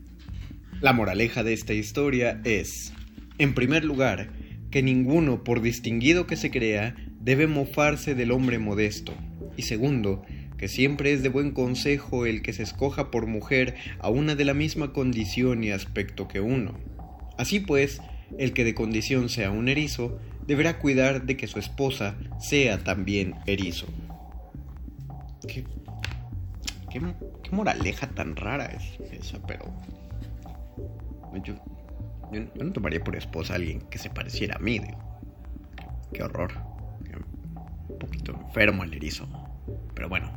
La moraleja de esta historia es, en primer lugar, que ninguno, por distinguido que se crea, debe mofarse del hombre modesto, y segundo, que siempre es de buen consejo el que se escoja por mujer a una de la misma condición y aspecto que uno. Así pues, el que de condición sea un erizo, deberá cuidar de que su esposa sea también erizo. Qué, moraleja tan rara es esa, pero... Yo, yo, no tomaría por esposa a alguien que se pareciera a mí, digo. Qué horror. Un poquito enfermo el erizo. Pero bueno.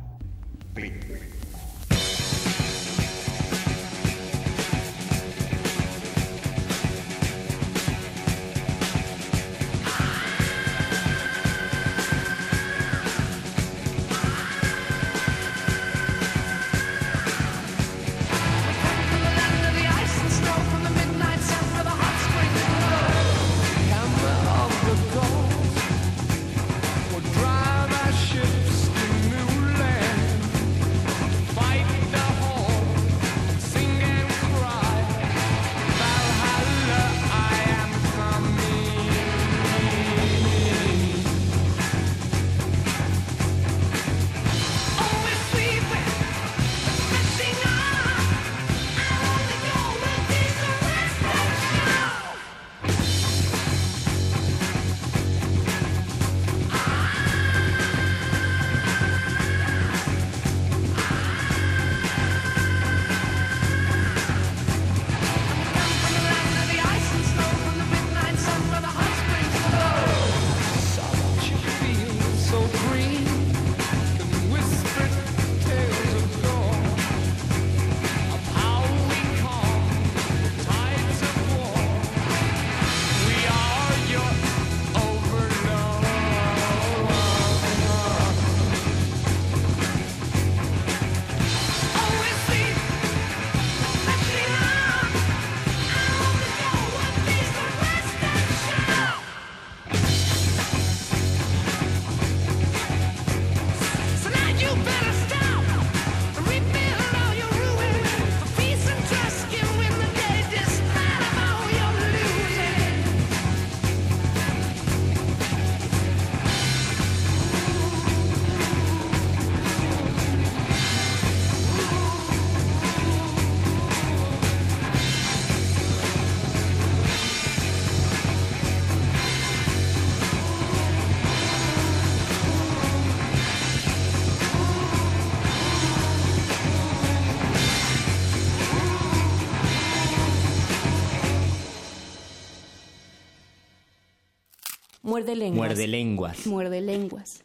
Muerde lenguas. Muerde lenguas. Muerde lenguas.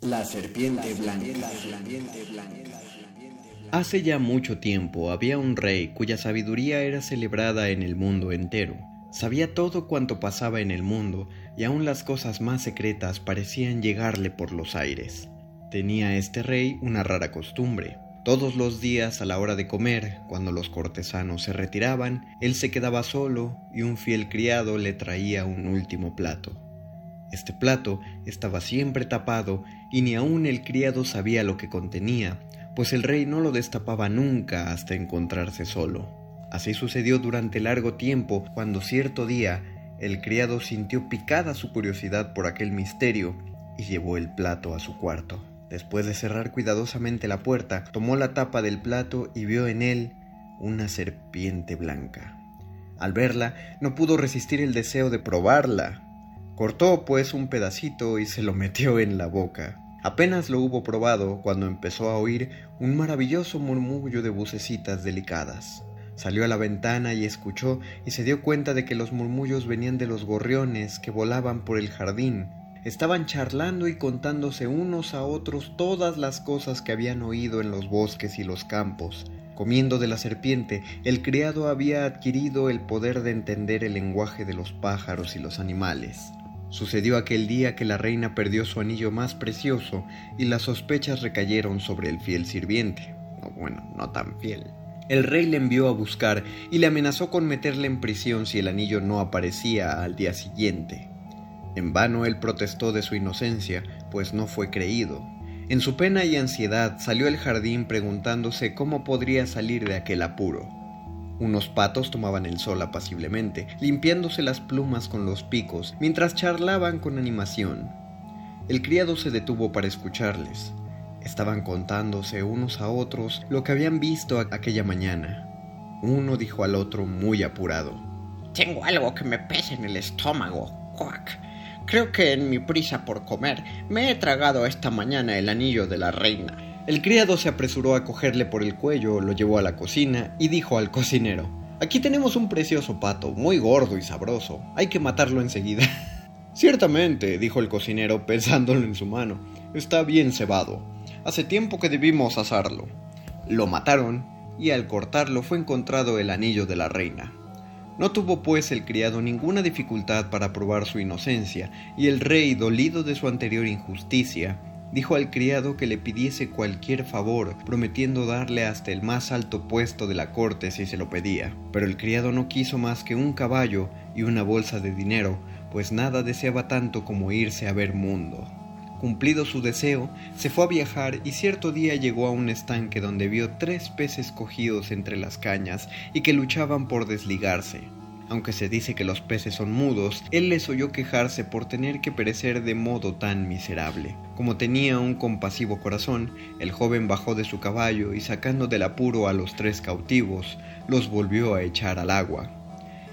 La serpiente blanca. Hace ya mucho tiempo había un rey cuya sabiduría era celebrada en el mundo entero. Sabía todo cuanto pasaba en el mundo y aun las cosas más secretas parecían llegarle por los aires. Tenía este rey una rara costumbre. Todos los días a la hora de comer, cuando los cortesanos se retiraban, él se quedaba solo y un fiel criado le traía un último plato. Este plato estaba siempre tapado y ni aun el criado sabía lo que contenía, pues el rey no lo destapaba nunca hasta encontrarse solo. Así sucedió durante largo tiempo, cuando cierto día el criado sintió picada su curiosidad por aquel misterio y llevó el plato a su cuarto. Después de cerrar cuidadosamente la puerta, tomó la tapa del plato y vio en él una serpiente blanca. Al verla, no pudo resistir el deseo de probarla. Cortó pues un pedacito y se lo metió en la boca. Apenas lo hubo probado cuando empezó a oír un maravilloso murmullo de vocecitas delicadas. Salió a la ventana y escuchó y se dio cuenta de que los murmullos venían de los gorriones que volaban por el jardín. Estaban charlando y contándose unos a otros todas las cosas que habían oído en los bosques y los campos. Comiendo de la serpiente, el criado había adquirido el poder de entender el lenguaje de los pájaros y los animales. Sucedió aquel día que la reina perdió su anillo más precioso y las sospechas recayeron sobre el fiel sirviente. bueno, no tan fiel. El rey le envió a buscar y le amenazó con meterle en prisión si el anillo no aparecía al día siguiente. En vano él protestó de su inocencia, pues no fue creído. En su pena y ansiedad salió al jardín preguntándose cómo podría salir de aquel apuro. Unos patos tomaban el sol apaciblemente, limpiándose las plumas con los picos, mientras charlaban con animación. El criado se detuvo para escucharles. Estaban contándose unos a otros lo que habían visto aquella mañana. Uno dijo al otro muy apurado. Tengo algo que me pesa en el estómago. Cuac. Creo que en mi prisa por comer me he tragado esta mañana el anillo de la reina. El criado se apresuró a cogerle por el cuello, lo llevó a la cocina y dijo al cocinero, Aquí tenemos un precioso pato, muy gordo y sabroso. Hay que matarlo enseguida. Ciertamente, dijo el cocinero pensándolo en su mano, está bien cebado. Hace tiempo que debimos asarlo. Lo mataron y al cortarlo fue encontrado el anillo de la reina. No tuvo pues el criado ninguna dificultad para probar su inocencia, y el rey, dolido de su anterior injusticia, dijo al criado que le pidiese cualquier favor, prometiendo darle hasta el más alto puesto de la corte si se lo pedía. Pero el criado no quiso más que un caballo y una bolsa de dinero, pues nada deseaba tanto como irse a ver mundo. Cumplido su deseo, se fue a viajar y cierto día llegó a un estanque donde vio tres peces cogidos entre las cañas y que luchaban por desligarse. Aunque se dice que los peces son mudos, él les oyó quejarse por tener que perecer de modo tan miserable. Como tenía un compasivo corazón, el joven bajó de su caballo y sacando del apuro a los tres cautivos, los volvió a echar al agua.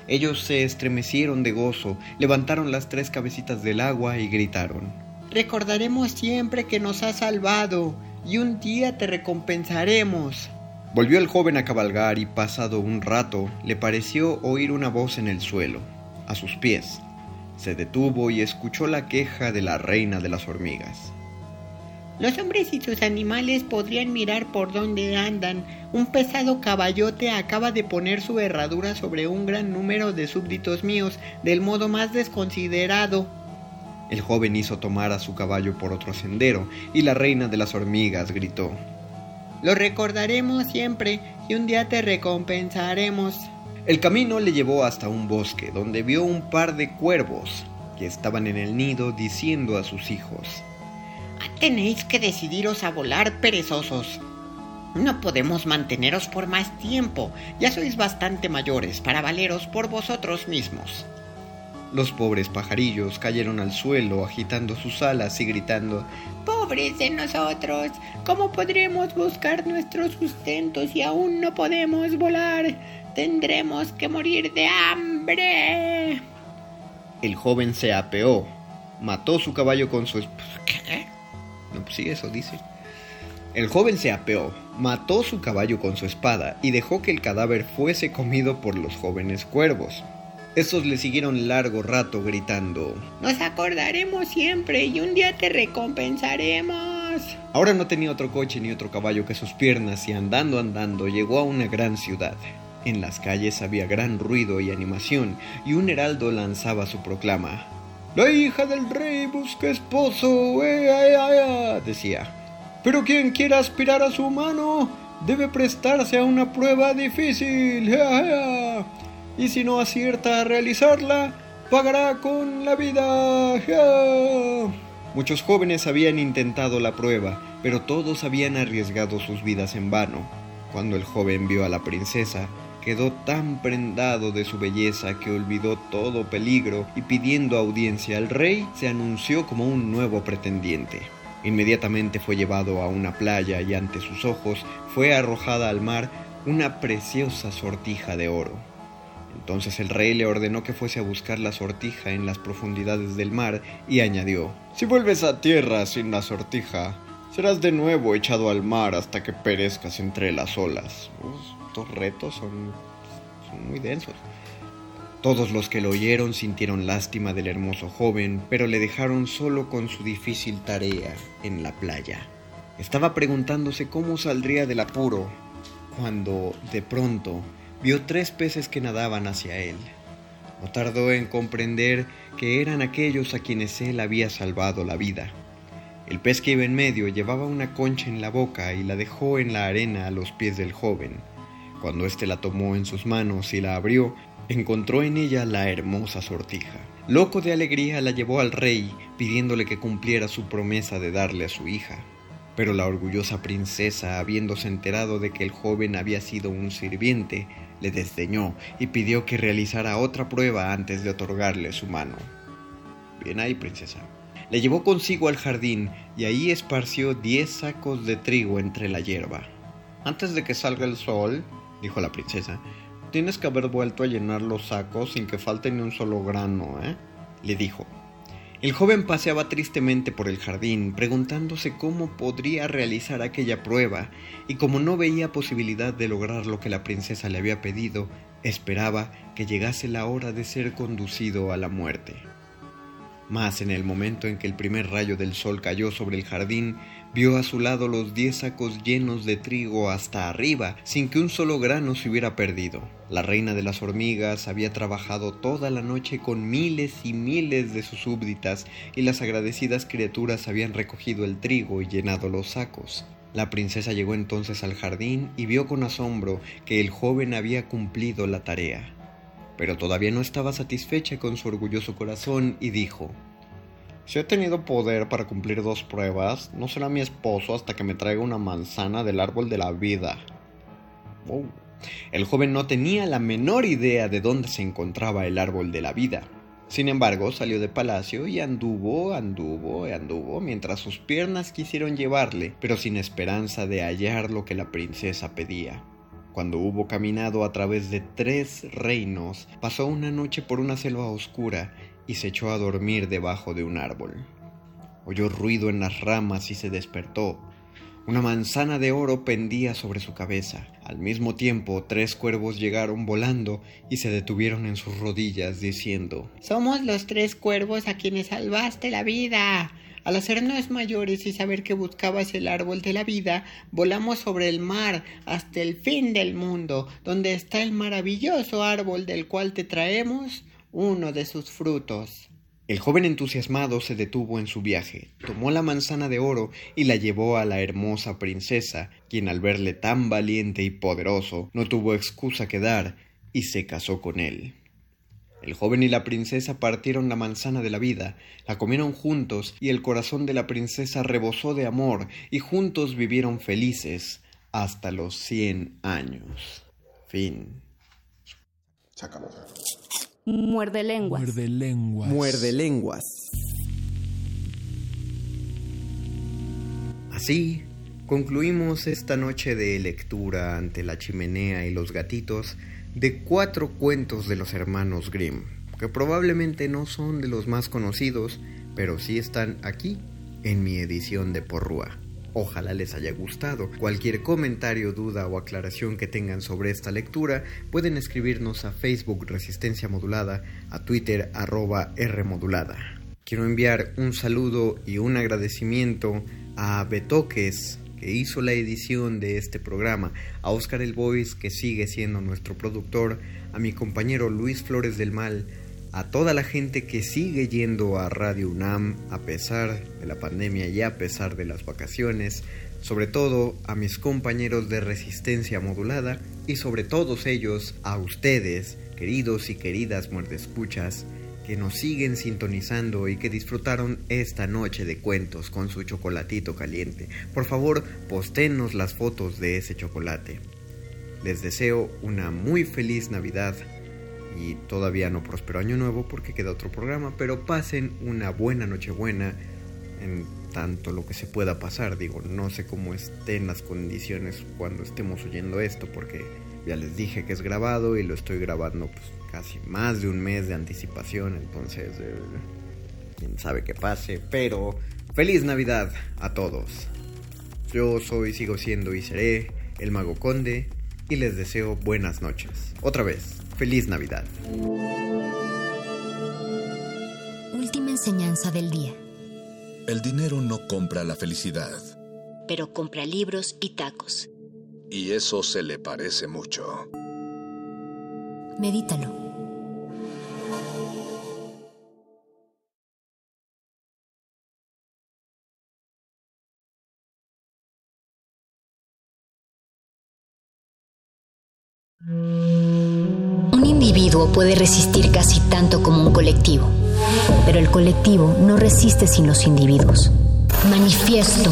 Ellos se estremecieron de gozo, levantaron las tres cabecitas del agua y gritaron Recordaremos siempre que nos has salvado y un día te recompensaremos. Volvió el joven a cabalgar y pasado un rato le pareció oír una voz en el suelo, a sus pies. Se detuvo y escuchó la queja de la reina de las hormigas. Los hombres y sus animales podrían mirar por dónde andan. Un pesado caballote acaba de poner su herradura sobre un gran número de súbditos míos del modo más desconsiderado. El joven hizo tomar a su caballo por otro sendero, y la reina de las hormigas gritó Lo recordaremos siempre y un día te recompensaremos. El camino le llevó hasta un bosque donde vio un par de cuervos que estaban en el nido diciendo a sus hijos Tenéis que decidiros a volar perezosos. No podemos manteneros por más tiempo. Ya sois bastante mayores para valeros por vosotros mismos. Los pobres pajarillos cayeron al suelo agitando sus alas y gritando Pobres de nosotros, ¿cómo podremos buscar nuestro sustento si aún no podemos volar? Tendremos que morir de hambre. El joven se apeó, mató su caballo con su... ¿Qué? No, pues sí, eso dice. El joven se apeó, mató su caballo con su espada y dejó que el cadáver fuese comido por los jóvenes cuervos. Estos le siguieron largo rato gritando. Nos acordaremos siempre y un día te recompensaremos. Ahora no tenía otro coche ni otro caballo que sus piernas y andando andando llegó a una gran ciudad. En las calles había gran ruido y animación y un heraldo lanzaba su proclama. La hija del rey busca esposo, eh, eh, eh, decía. Pero quien quiera aspirar a su mano debe prestarse a una prueba difícil y si no acierta a realizarla, pagará con la vida. Muchos jóvenes habían intentado la prueba, pero todos habían arriesgado sus vidas en vano. Cuando el joven vio a la princesa, quedó tan prendado de su belleza que olvidó todo peligro y pidiendo audiencia al rey, se anunció como un nuevo pretendiente. Inmediatamente fue llevado a una playa y ante sus ojos fue arrojada al mar una preciosa sortija de oro. Entonces el rey le ordenó que fuese a buscar la sortija en las profundidades del mar y añadió, Si vuelves a tierra sin la sortija, serás de nuevo echado al mar hasta que perezcas entre las olas. estos retos son, son muy densos. Todos los que lo oyeron sintieron lástima del hermoso joven, pero le dejaron solo con su difícil tarea en la playa. Estaba preguntándose cómo saldría del apuro, cuando, de pronto, vio tres peces que nadaban hacia él. No tardó en comprender que eran aquellos a quienes él había salvado la vida. El pez que iba en medio llevaba una concha en la boca y la dejó en la arena a los pies del joven. Cuando éste la tomó en sus manos y la abrió, encontró en ella la hermosa sortija. Loco de alegría la llevó al rey, pidiéndole que cumpliera su promesa de darle a su hija. Pero la orgullosa princesa, habiéndose enterado de que el joven había sido un sirviente, le desdeñó y pidió que realizara otra prueba antes de otorgarle su mano. Bien ahí, princesa. Le llevó consigo al jardín y ahí esparció diez sacos de trigo entre la hierba. Antes de que salga el sol, dijo la princesa, tienes que haber vuelto a llenar los sacos sin que falte ni un solo grano, ¿eh? le dijo. El joven paseaba tristemente por el jardín, preguntándose cómo podría realizar aquella prueba, y como no veía posibilidad de lograr lo que la princesa le había pedido, esperaba que llegase la hora de ser conducido a la muerte. Mas en el momento en que el primer rayo del sol cayó sobre el jardín, vio a su lado los diez sacos llenos de trigo hasta arriba, sin que un solo grano se hubiera perdido. La reina de las hormigas había trabajado toda la noche con miles y miles de sus súbditas, y las agradecidas criaturas habían recogido el trigo y llenado los sacos. La princesa llegó entonces al jardín y vio con asombro que el joven había cumplido la tarea pero todavía no estaba satisfecha con su orgulloso corazón y dijo, si he tenido poder para cumplir dos pruebas, no será mi esposo hasta que me traiga una manzana del árbol de la vida. El joven no tenía la menor idea de dónde se encontraba el árbol de la vida. Sin embargo, salió de palacio y anduvo, anduvo y anduvo mientras sus piernas quisieron llevarle, pero sin esperanza de hallar lo que la princesa pedía. Cuando hubo caminado a través de tres reinos, pasó una noche por una selva oscura y se echó a dormir debajo de un árbol. Oyó ruido en las ramas y se despertó. Una manzana de oro pendía sobre su cabeza. Al mismo tiempo, tres cuervos llegaron volando y se detuvieron en sus rodillas diciendo, Somos los tres cuervos a quienes salvaste la vida. Al hacernos mayores y saber que buscabas el árbol de la vida, volamos sobre el mar hasta el fin del mundo, donde está el maravilloso árbol del cual te traemos uno de sus frutos. El joven entusiasmado se detuvo en su viaje, tomó la manzana de oro y la llevó a la hermosa princesa, quien al verle tan valiente y poderoso no tuvo excusa que dar y se casó con él. El joven y la princesa partieron la manzana de la vida, la comieron juntos y el corazón de la princesa rebosó de amor y juntos vivieron felices hasta los cien años. Fin. Muerde lenguas. Muerde lenguas. Muerde lenguas. Así concluimos esta noche de lectura ante la chimenea y los gatitos de cuatro cuentos de los hermanos Grimm, que probablemente no son de los más conocidos, pero sí están aquí en mi edición de Porrúa. Ojalá les haya gustado. Cualquier comentario, duda o aclaración que tengan sobre esta lectura pueden escribirnos a Facebook Resistencia Modulada, a Twitter arroba Rmodulada. Quiero enviar un saludo y un agradecimiento a Betoques, que hizo la edición de este programa, a Oscar El Boys, que sigue siendo nuestro productor, a mi compañero Luis Flores del Mal, a toda la gente que sigue yendo a Radio UNAM a pesar de la pandemia y a pesar de las vacaciones, sobre todo a mis compañeros de resistencia modulada y sobre todos ellos a ustedes, queridos y queridas muerdescuchas, que nos siguen sintonizando y que disfrutaron esta noche de cuentos con su chocolatito caliente. Por favor, postenos las fotos de ese chocolate. Les deseo una muy feliz Navidad y todavía no próspero año nuevo porque queda otro programa, pero pasen una buena Nochebuena en tanto lo que se pueda pasar. Digo, no sé cómo estén las condiciones cuando estemos oyendo esto porque ya les dije que es grabado y lo estoy grabando pues, casi más de un mes de anticipación, entonces eh, quién sabe qué pase, pero feliz Navidad a todos. Yo soy, sigo siendo y seré el Mago Conde y les deseo buenas noches. Otra vez, feliz Navidad. Última enseñanza del día. El dinero no compra la felicidad. Pero compra libros y tacos. Y eso se le parece mucho. Medítalo. Un individuo puede resistir casi tanto como un colectivo, pero el colectivo no resiste sin los individuos. Manifiesto.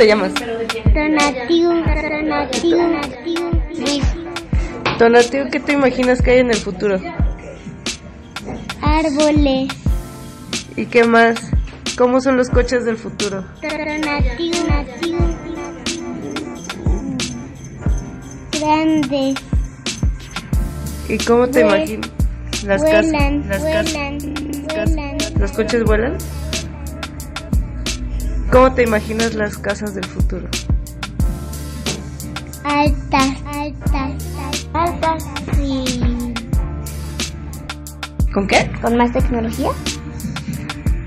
Te llamas? Donatiu, Donatiu, Donatiu, ¿qué te imaginas que hay en el futuro? Árboles. ¿Y qué más? ¿Cómo son los coches del futuro? Donatiu, Donatiu. Grandes. ¿Y cómo te Vuel- imaginas? Las vuelan, casas. Las casas. vuelan, vuelan. ¿Los coches vuelan? ¿Cómo te imaginas las casas del futuro? Altas, altas, altas, sí. ¿Con qué? ¿Con más tecnología?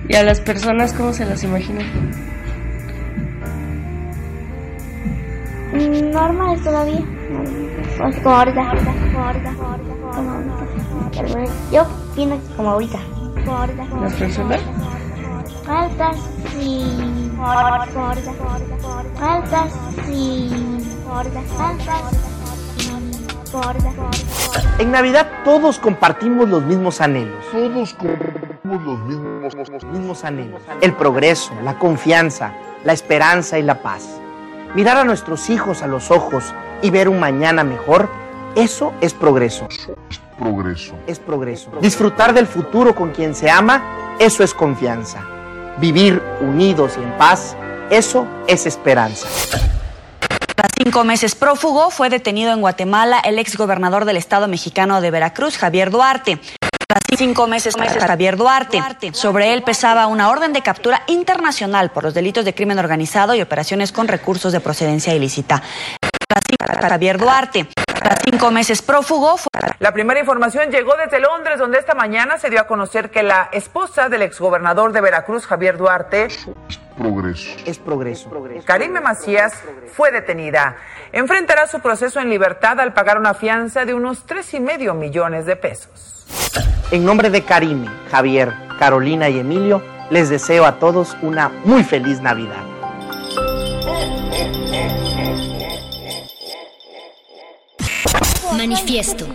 ¿Y a las personas cómo se las imaginan? Mm, Normales todavía. Como ahorita. Yo ahorita. Como ahorita. ¿Las personas? Altas, sí. En Navidad todos compartimos los mismos anhelos. Todos compartimos los mismos, Los mismos anhelos. El progreso, la confianza, la esperanza y la paz. Mirar a nuestros hijos a los ojos y ver un mañana mejor, eso es progreso. progreso. Es progreso. Disfrutar del futuro con quien se ama, eso es confianza. Vivir unidos y en paz, eso es esperanza. Tras cinco meses prófugo, fue detenido en Guatemala el ex gobernador del estado mexicano de Veracruz, Javier Duarte. Tras cinco meses, Javier Duarte. Sobre él pesaba una orden de captura internacional por los delitos de crimen organizado y operaciones con recursos de procedencia ilícita. Tras cinco- Javier Duarte. Tras cinco meses prófugo, fue La primera información llegó desde Londres, donde esta mañana se dio a conocer que la esposa del exgobernador de Veracruz, Javier Duarte, Progreso. Es progreso. Karime Macías, fue detenida. Enfrentará su proceso en libertad al pagar una fianza de unos tres y medio millones de pesos. En nombre de Karime, Javier, Carolina y Emilio, les deseo a todos una muy feliz Navidad. Manifiesto.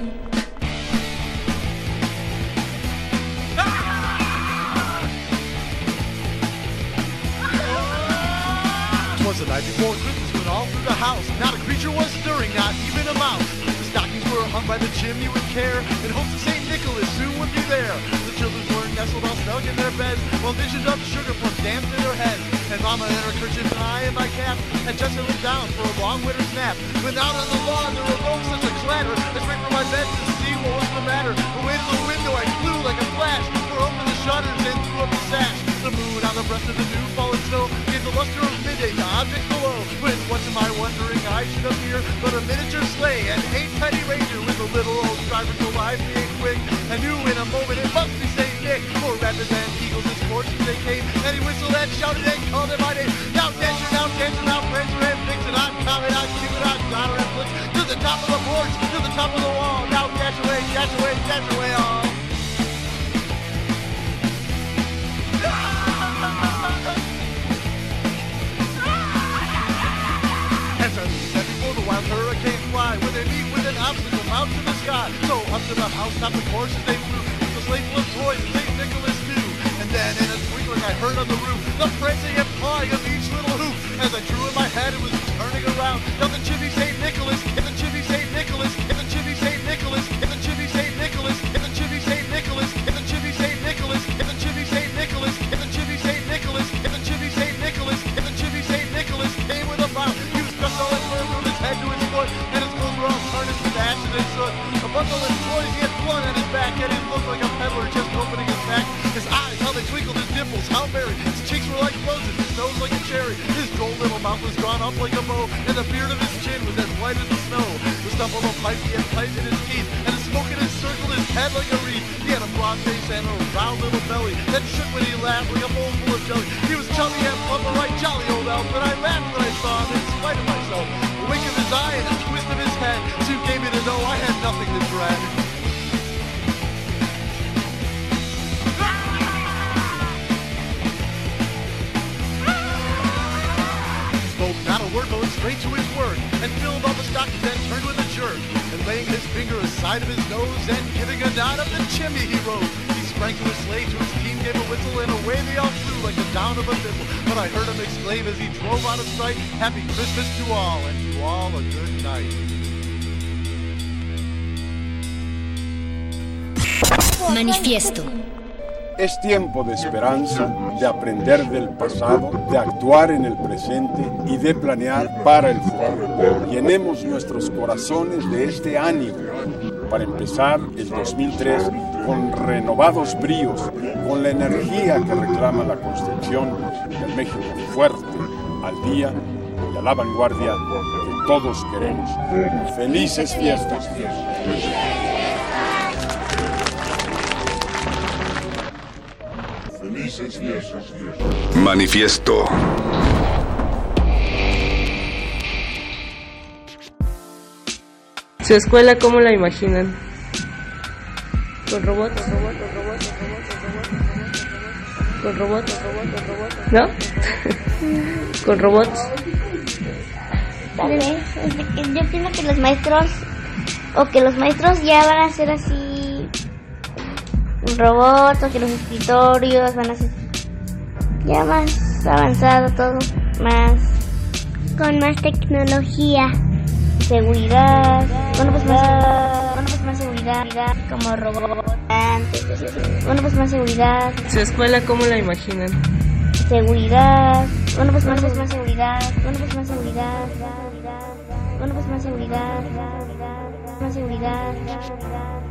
Twas the night before Christmas when all through the house not a creature was stirring, not even a mouse. The stockings were hung by the chimney with care in hopes that St. Nicholas soon would be there nestled all snug in their beds, while dishes of sugar pour damp to their heads. And Mama in her kerchief and I in my cap had just looked down for a long winter's nap. When out on the lawn there awoke such a clatter, I sprang from my bed to see what was the matter. Away to the window I flew like a flash, tore open the shutters and threw up the sash. The moon on the breast of the new fallen snow gave the luster of midday to objects I wondering? I should appear but a miniature sleigh, and eight tiny reindeer with a little old driver so lively and quick. I knew in a moment it must be Saint Nick, more rapid than eagles and sportsmen they came, and he whistled and shouted and called him by name. Now Dasher, now Dancer, now Prancer and Vixen, I'm Comet, I'm Cupid, I'm Donner and Blitz, to the top of the boards, to the top of the wall. Now dash away, dash away, dash away all. Fly when they meet with an obstacle out to the sky. So up to the housetop, of course, as they flew the sleigh full of toys and St. Nicholas too. And then in a twinkling, I heard on the roof the prancing and pawing of each little hoop. As I drew in my head, it was turning around. Now the chimney His eyes, how they twinkled, his dimples, how merry. His cheeks were like roses, his nose like a cherry. His droll little mouth was drawn up like a bow, and the beard of his chin was as white as the snow. The stump of a pipe he had tight in his teeth, and the smoke in his circled his head like a wreath. He had a broad face and a round little belly that shook when he laughed like a bowl full of jelly. He was chubby and plump, a right jolly old elf, and I laughed when I saw him in spite of myself. A wink of his eye and a twist of his head soon gave me to oh, know I had nothing to dread. But went straight to his work, and filled all the stockings and turned with a jerk. And laying his finger aside of his nose, and giving a nod up the chimney he rose. He sprang to his sleigh, to his team gave a whistle, and away they all flew like the down of a thistle. But I heard him exclaim as he drove out of sight, Happy Christmas to all, and to all a good night. Manifiesto. Es tiempo de esperanza, de aprender del pasado, de actuar en el presente y de planear para el futuro. Llenemos nuestros corazones de este ánimo para empezar el 2003 con renovados bríos, con la energía que reclama la construcción del México fuerte, al día y a la vanguardia que todos queremos. Felices fiestas. Manifiesto. ¿Su escuela cómo la imaginan? Con robots, con robots, con robots, con robots, con robots, ¿no? con robots. Tal vez. Yo pienso que los maestros, o que los maestros ya van a ser así robots, o que los escritorios van a ser ya más avanzado todo, más con más tecnología, seguridad, bueno pues más, bueno pues más seguridad, como robots, bueno pues más seguridad, ¿Su escuela cómo la imaginan? seguridad, bueno pues más, más seguridad, bueno pues más seguridad, bueno pues más seguridad, más seguridad, más seguridad.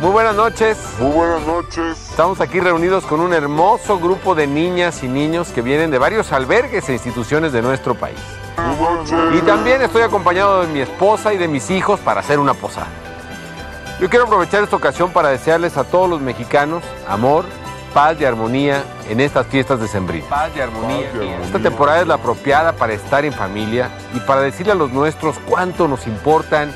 Muy buenas noches. Muy buenas noches. Estamos aquí reunidos con un hermoso grupo de niñas y niños que vienen de varios albergues e instituciones de nuestro país. Y también estoy acompañado de mi esposa y de mis hijos para hacer una posada. Yo quiero aprovechar esta ocasión para desearles a todos los mexicanos amor, paz y armonía en estas fiestas de Sembrina. Paz y armonía. Esta temporada es la apropiada para estar en familia y para decirle a los nuestros cuánto nos importan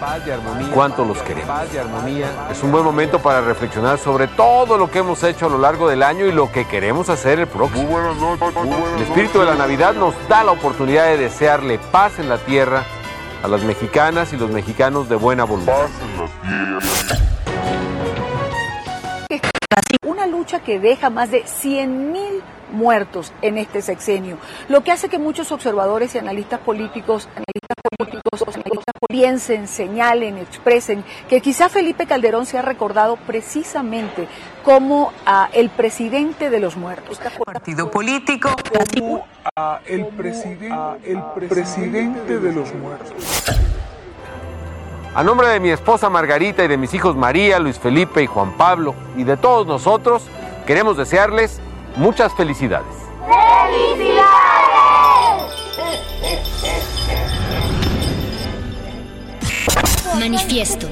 y cuánto los queremos. Paz y armonía. Es un buen momento para reflexionar sobre todo lo que hemos hecho a lo largo del año y lo que queremos hacer el próximo. Muy buenas noches. Muy buenas El espíritu de la Navidad nos da la oportunidad de desearle paz en la tierra a las mexicanas y los mexicanos de buena voluntad. Una lucha que deja más de 100.000 muertos en este sexenio, lo que hace que muchos observadores y analistas políticos, analistas políticos, analistas piensen, señalen, expresen que quizá Felipe Calderón se ha recordado precisamente como ah, el presidente de los muertos. Partido político. el, presidente, el presidente de los muertos. A nombre de mi esposa Margarita y de mis hijos María, Luis Felipe y Juan Pablo y de todos nosotros, queremos desearles muchas felicidades. ¡Felicidades! Manifiesto.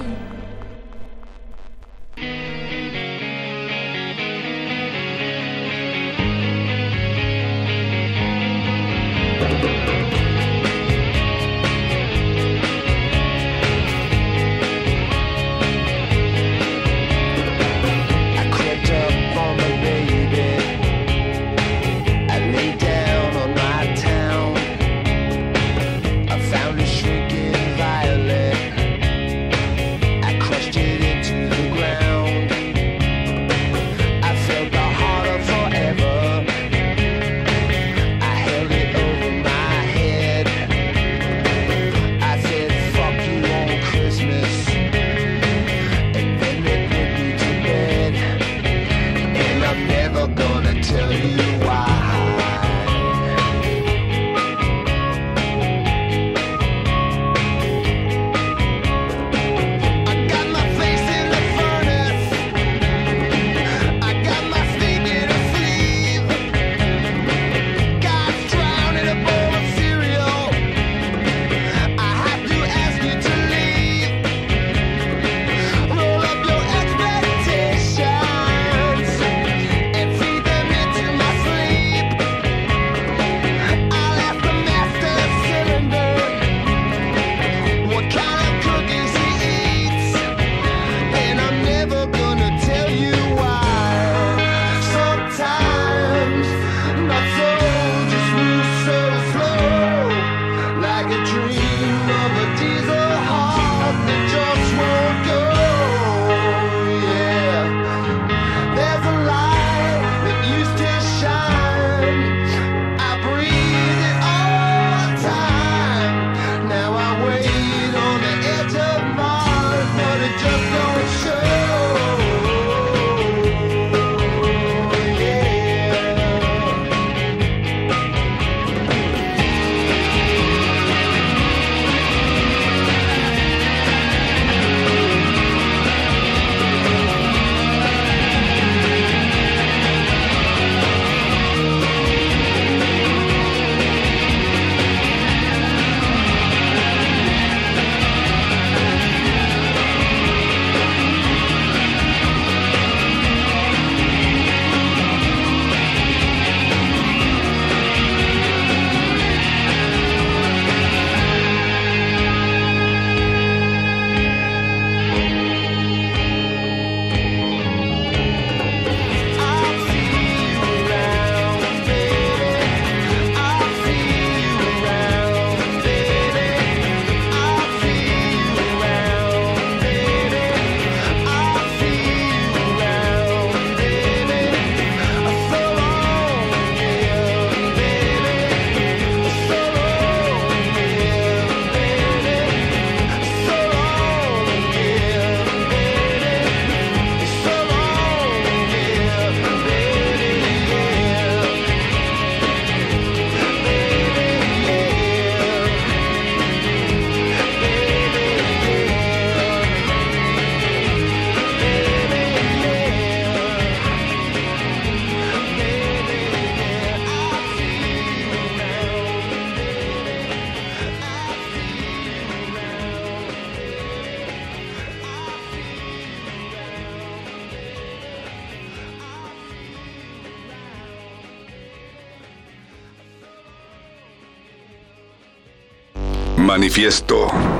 Manifiesto.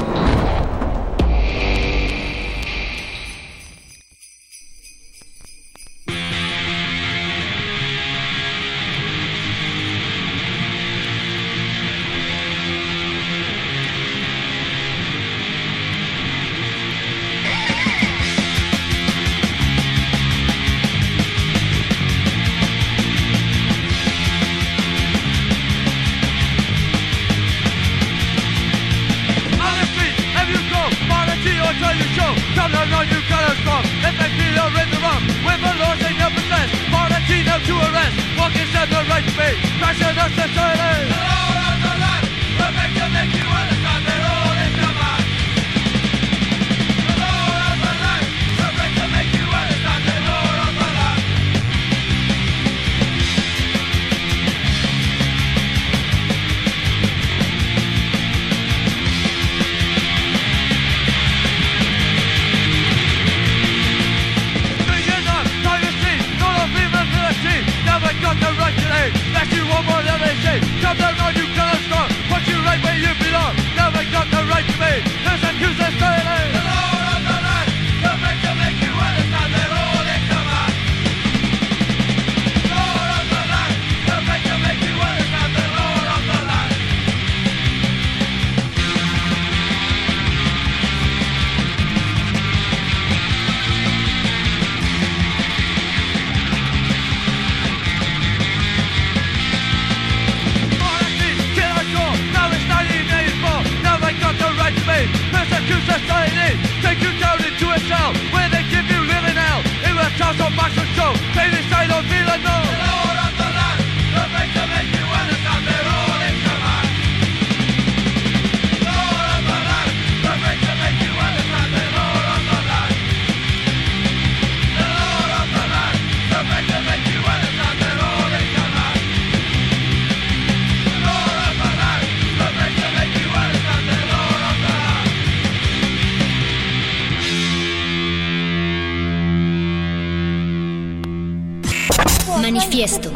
Manifiesto.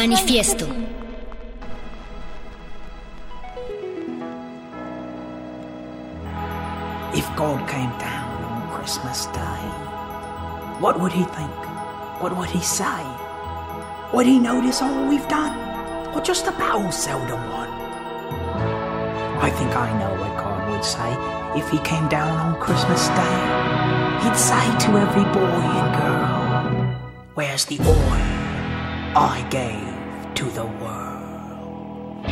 Manifiesto. If God came down on Christmas Day, what would he think? What would he say? Would he notice all we've done? Or just about all seldom one? I think I know what God would say if he came down on Christmas Day. He'd say to every boy and girl, Where's the oil I gave to the world?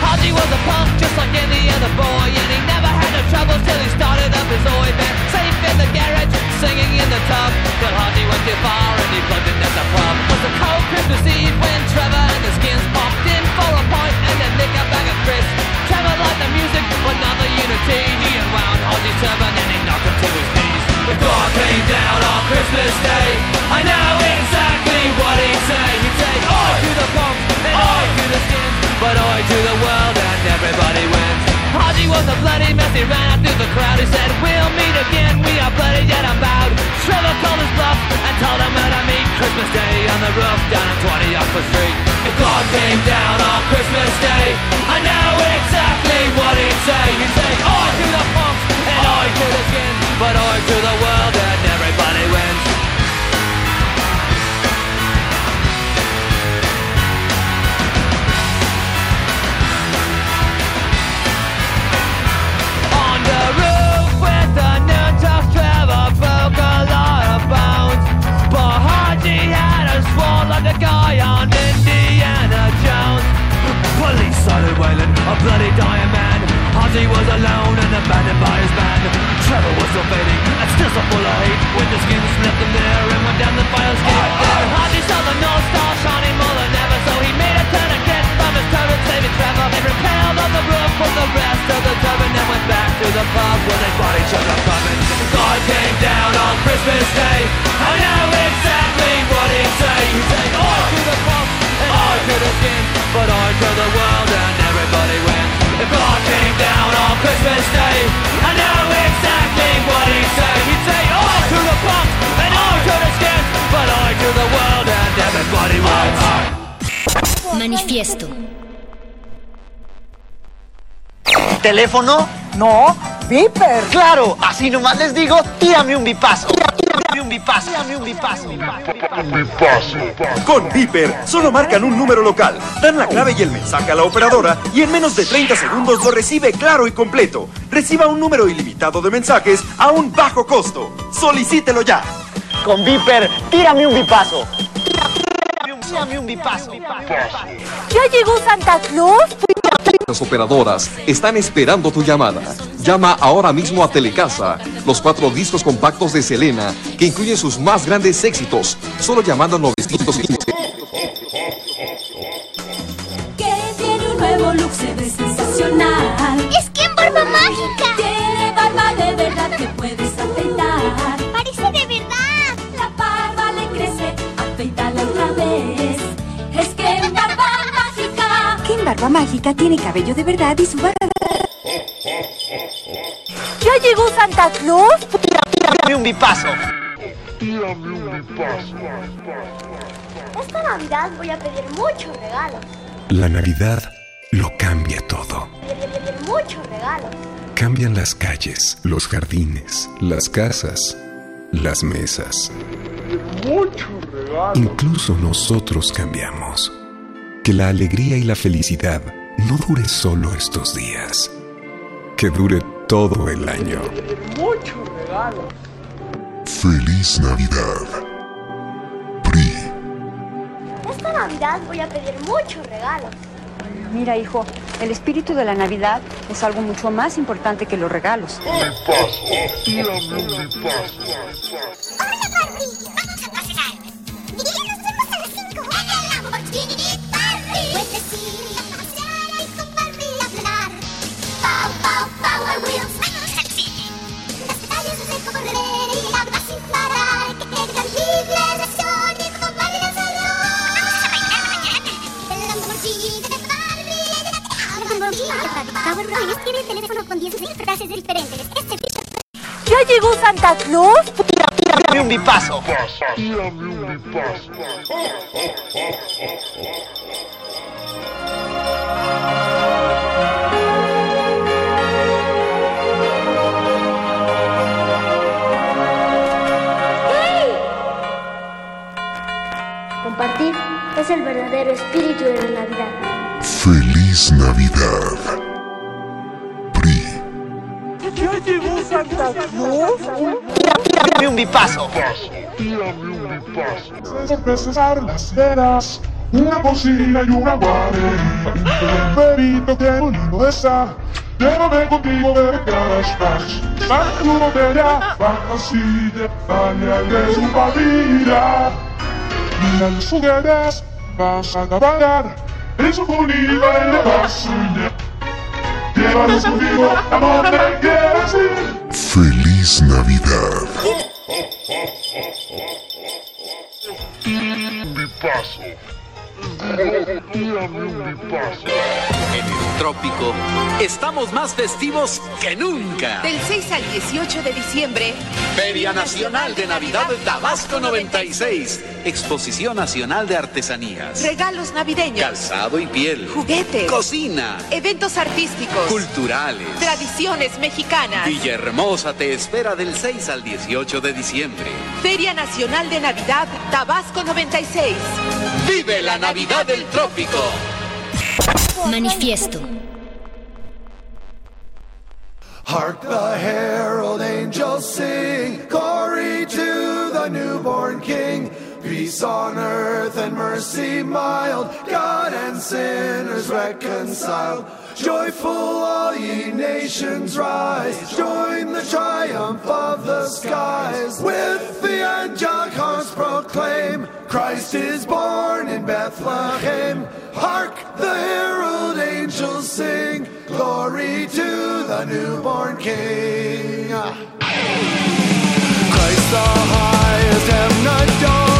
Haji was a punk just like any other boy And he never had no troubles till he started up his oi band in the garage, singing in the tub. But Haji went too far and he plugged in at the pub. It was a cold Christmas Eve when Trevor and the skins popped in For a pint and then nick a bag of crisps. Trevor liked the music but not the unity. He unwound Haji's turban and he knocked him to his knees. The God came down on Christmas Day. I know exactly what he'd say. He'd say, I to the punks and I to the skins But I to the world and everybody wins Haji was a bloody mess, he ran out through the crowd. He said, we'll meet again, we are bloody yet unbowed Trevor called his bluff and told him where to meet Christmas Day on the roof down on 20 Oxford Street. If God came down on Christmas Day I know exactly what he'd say. He'd say, I to the punks and I to the skins But I to the world and everybody wins bloody dying man was alone and abandoned by his was fading and still so full of hate When the skin left him there and went down the fire escape Haji saw the North Star shining more than ever So he made time and saving travel Every repelled on the roof for the rest of the time And then went back to the pub where they bought each other puppets God came down on Christmas Day. I know exactly what he'd say. He'd say, I to the pump and I to the skin But I to the world and everybody wins If God came down on Christmas Day. I know exactly what he'd say. He'd say, I to the pump and I to the skin But I to the world and everybody wins I, I. Manifiesto. ¿Teléfono? No. ¿Viper? Claro, así nomás les digo, tírame un bipazo. Tírame un bipazo. Tírame un bipazo. Con Viper, solo marcan un número local, dan la clave y el mensaje a la operadora y en menos de 30 segundos lo recibe claro y completo. Reciba un número ilimitado de mensajes a un bajo costo. Solicítelo ya. Con Viper, tírame un bipazo. Un. ¿Ya llegó Santa Claus? Las operadoras están esperando tu llamada. Llama ahora mismo a Telecasa. Los cuatro discos compactos de Selena, que incluyen sus más grandes éxitos, solo llamando al 915. Que tiene un nuevo look, se ve sensacional. ¡Es que en barba mágica! Barba Mágica tiene cabello de verdad y su barba... ¿Ya llegó Santa Claus? Tírame un bipazo. Esta Navidad voy a pedir muchos regalos. La Navidad lo cambia todo. Pedir muchos regalos. Cambian las calles, los jardines, las casas, las mesas. Muchos regalos. Incluso nosotros cambiamos. Que la alegría y la felicidad no dure solo estos días. Que dure todo el año. Muchos regalos. Feliz Navidad. Esta Navidad voy a pedir muchos regalos. Mira, hijo, el espíritu de la Navidad es algo mucho más importante que los regalos. Tírame un bipazo. Hola, Barbie. Vamos a. power Wheels tiene el teléfono con 10.000 frases diferentes. Este bicho ¿Ya llegó Santa Claus? Tírame un bipazo. Tírame un bipazo. Compartir es el verdadero espíritu de la Navidad. Feliz Navidad. ¿Ya llegó Santa Claus? Tírame un bipazo. Tírame un bipazo. Empezar las. Una cocina y una guardería. Un perito que bonito está. Llévame contigo de Crash Bash. Saca tu botella, fantasía, al su familia. Mira los juguetes, vas a cabalgar. En su bonita en la basulla. Llévalos contigo a donde quieras ir. Feliz Navidad. Bipazo. En el trópico estamos más festivos que nunca. Del 6 al 18 de diciembre, Feria Nacional de Navidad Tabasco 96. Exposición Nacional de Artesanías. regalos navideños, Calzado y piel. juguetes, Cocina. eventos artísticos, Culturales. tradiciones mexicanas. Villahermosa te espera del 6 al 18 de diciembre. Feria Nacional de Navidad Tabasco 96. ¡Vive la Navidad del Trópico! Manifiesto. Hark the herald angels sing, glory to the newborn King. Peace on earth and mercy mild, God and sinners reconciled. Joyful all ye nations rise, join the triumph of the skies. With the angelic horns proclaim, Christ is born in Bethlehem. Hark the herald angels sing, glory to the newborn King. Christ the highest heaven adored,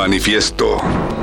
Manifiesto.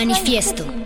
Manifiesto.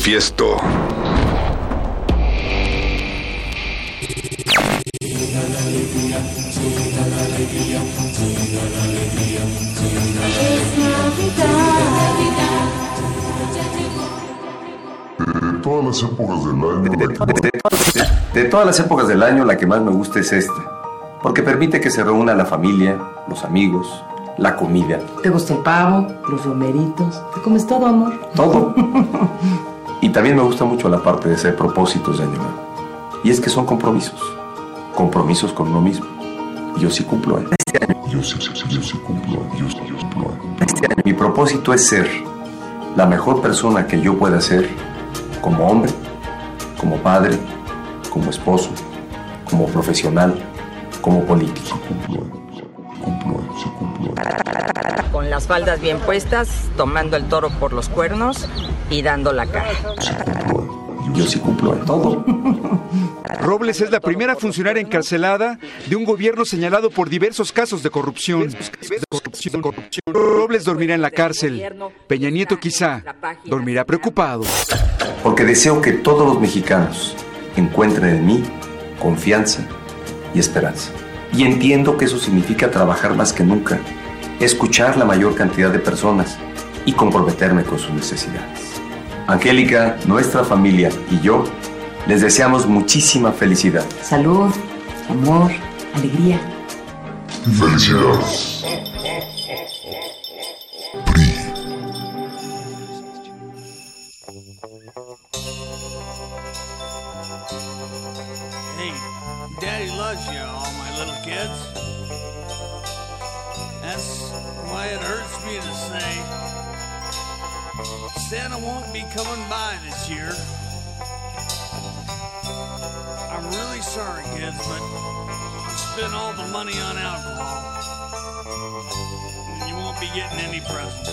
Manifiesto. De todas las épocas del año. De todas las épocas del año, la que más me gusta es esta, porque permite que se reúna la familia, los amigos, la comida, ¿Te gusta el pavo, los romeritos? ¿Te comes todo, amor? todo. Y también me gusta mucho la parte de hacer propósitos de año nuevo. Y es que son compromisos, compromisos con uno mismo. Y yo sí cumplo. ¿eh? Yo sí, sí, sí, yo sí cumplo. Yo yo cumplo. Mi propósito es ser la mejor persona que yo pueda ser como hombre, como padre, como esposo, como profesional, como político. Con las faldas bien puestas, tomando el toro por los cuernos y dando la cara. Yo sí cumplo en todo. Robles es la primera funcionaria encarcelada de un gobierno señalado por diversos casos de corrupción. Robles dormirá en la cárcel. Peña Nieto quizá dormirá preocupado. Porque deseo que todos los mexicanos encuentren en mí confianza y esperanza. Y entiendo que eso significa trabajar más que nunca, escuchar la mayor cantidad de personas y comprometerme con sus necesidades. Angélica, nuestra familia y yo les deseamos muchísima felicidad. Salud, amor, alegría. Felicidades. Hey, Daddy loves you, all my little kids. That's why it hurts me to say Santa won't be coming by this year. I'm really sorry, kids, but I spent all the money on alcohol. And you won't be getting any presents.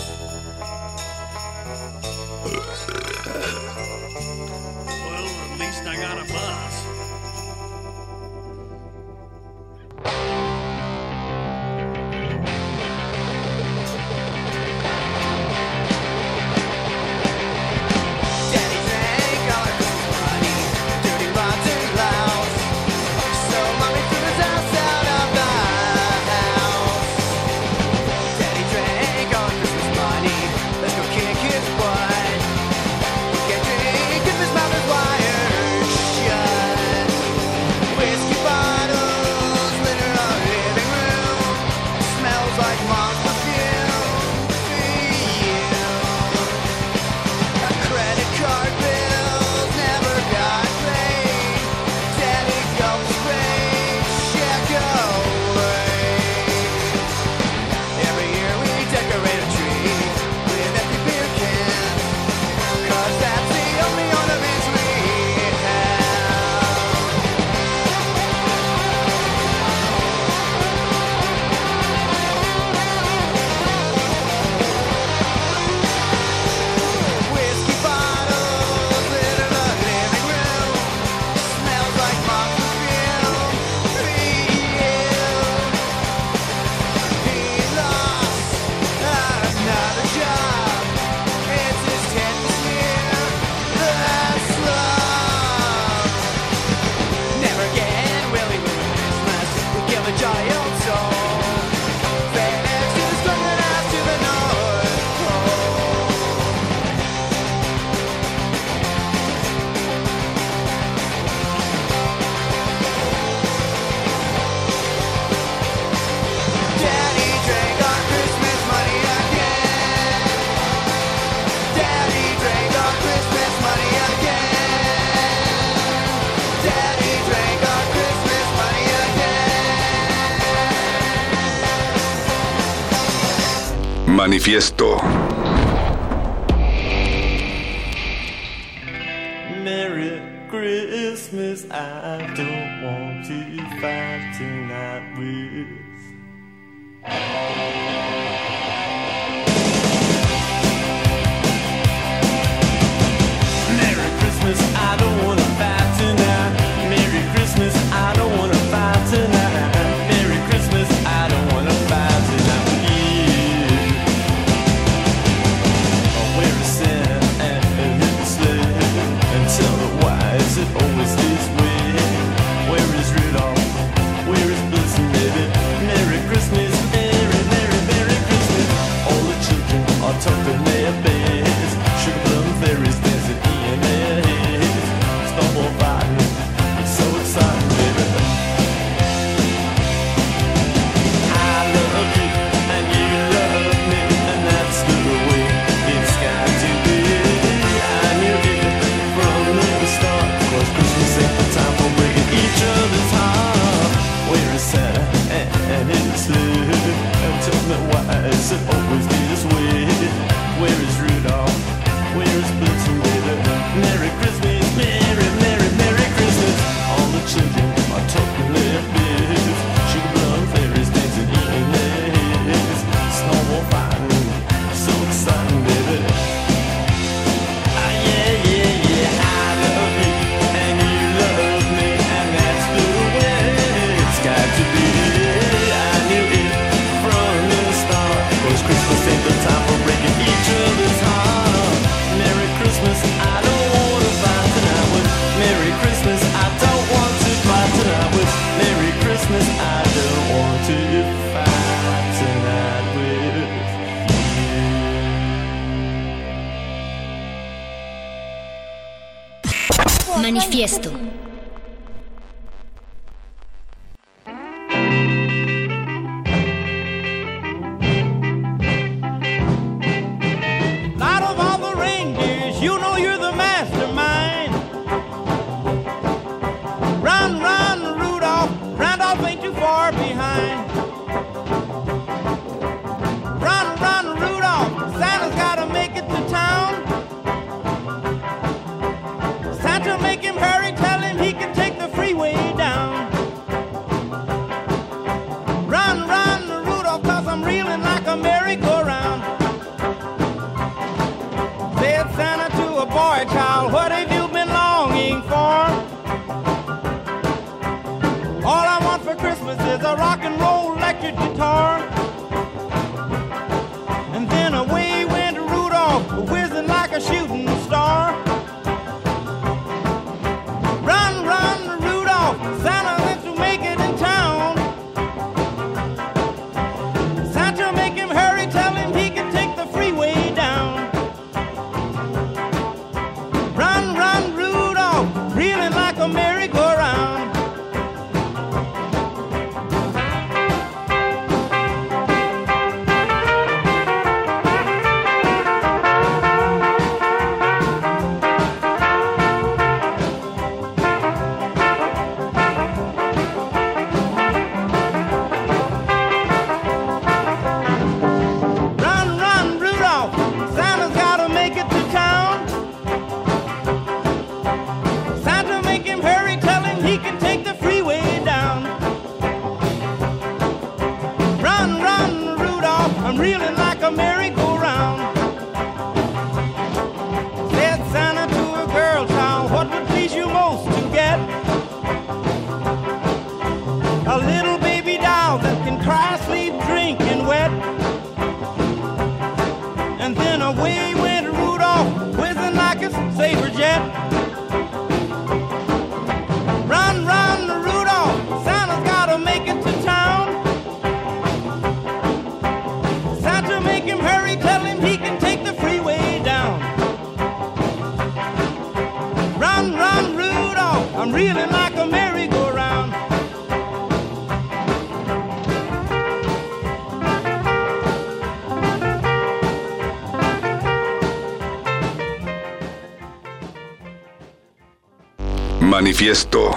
manifiesto.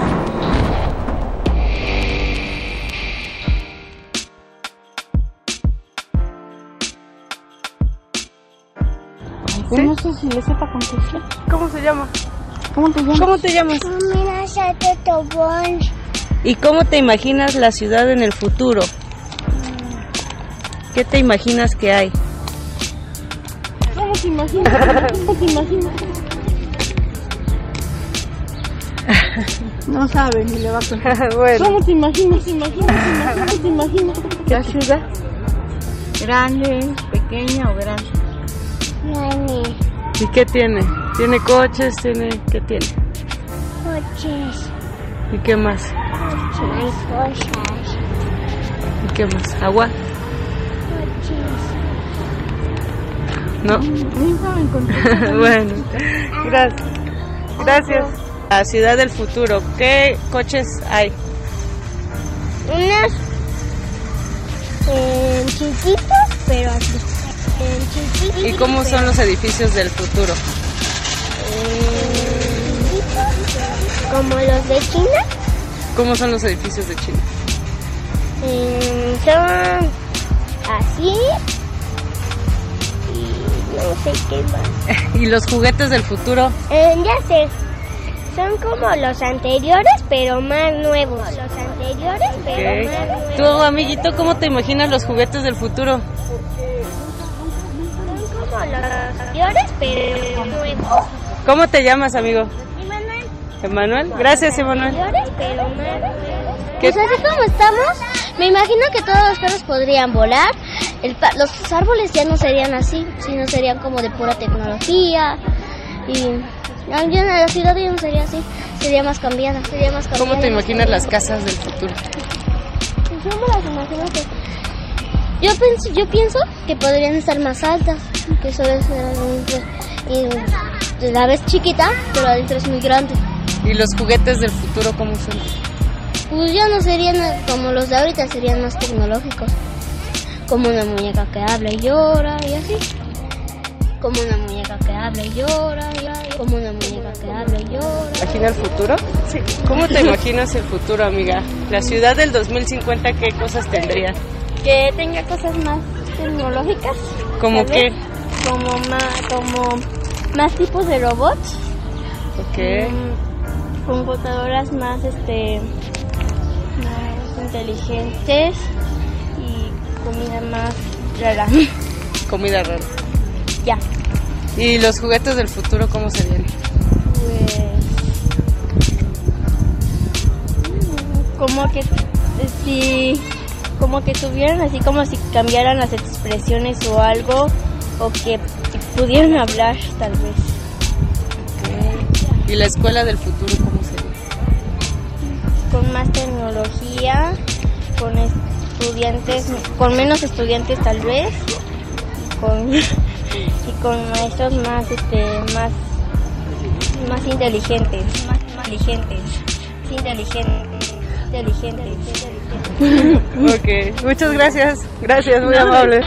Yo no sé si le sepa contestar. ¿Cómo se llama? ¿Cómo te llamas? ¿Cómo te llamas? Ah, ¿Y cómo te imaginas la ciudad en el futuro? ¿Qué te imaginas que hay? ¿Cómo te imaginas? ¿Cómo te imaginas? No sabe ni le va a contar. bueno. ¿Cómo te imaginas? ¿Te imaginas? ¿Te imaginas? ¿Te ¿La ciudad? ¿Grande, pequeña o grande? Grande. ¿Y qué tiene? ¿Tiene coches? ¿Tiene qué tiene? Coches. ¿Y qué más? Coches. Cosas. ¿Y qué más? ¿Agua? Coches. ¿No? bueno, gracias. Gracias. La ciudad del futuro, ¿qué coches hay? Unos eh, chiquitos, pero así. Eh, ¿Y cómo son los edificios del futuro? Eh, como los de China. ¿Cómo son los edificios de China? Eh, son así y no sé qué más. ¿Y los juguetes del futuro? ya sé. Son como los anteriores, pero más nuevos. Los anteriores, pero más nuevos. Tú, amiguito, ¿cómo te imaginas los juguetes del futuro? Son como los anteriores, pero nuevos. ¿Cómo te llamas, amigo? Emanuel. Emanuel. Gracias, Emanuel. Anteriores, pero más nuevos. ¿Qué- Pues así como estamos, me imagino que todos los perros podrían volar. El pa- los árboles ya no serían así, sino serían como de pura tecnología. Y ya en la ciudad ya no sería así, sería más cambiada, sería más cambiada. ¿Cómo te imaginas las casas del futuro? Pues Yo me las imagino que... Yo pienso, yo pienso que podrían estar más altas, que eso es y la vez chiquita, pero adentro es muy grande. ¿Y los juguetes del futuro cómo son? Pues ya no serían como los de ahorita, serían más tecnológicos. Como una muñeca que habla y llora y así. Como una muñeca que habla y llora y como una muñeca que habla y llora. ¿Imagina el futuro? Sí. ¿Cómo te imaginas el futuro, amiga? La ciudad del 2050, ¿qué cosas tendría? Que tenga cosas más tecnológicas. ¿Cómo tal qué? Como más, como más tipos de robots. Ok. Mm, computadoras más, este, más inteligentes y comida más rara. Comida rara. ya. ¿Y los juguetes del futuro cómo serían? Pues. Como que. Si. Como que tuvieran así como si cambiaran las expresiones o algo. O que pudieran hablar, tal vez. ¿Y la escuela del futuro cómo sería? Con más tecnología. Con estudiantes. Con menos estudiantes, tal vez. Con. Y con maestros más, este. Más. Más inteligentes. Más inteligentes. Inteligentes. Inteligentes. ok, muchas gracias. Gracias, muy amable.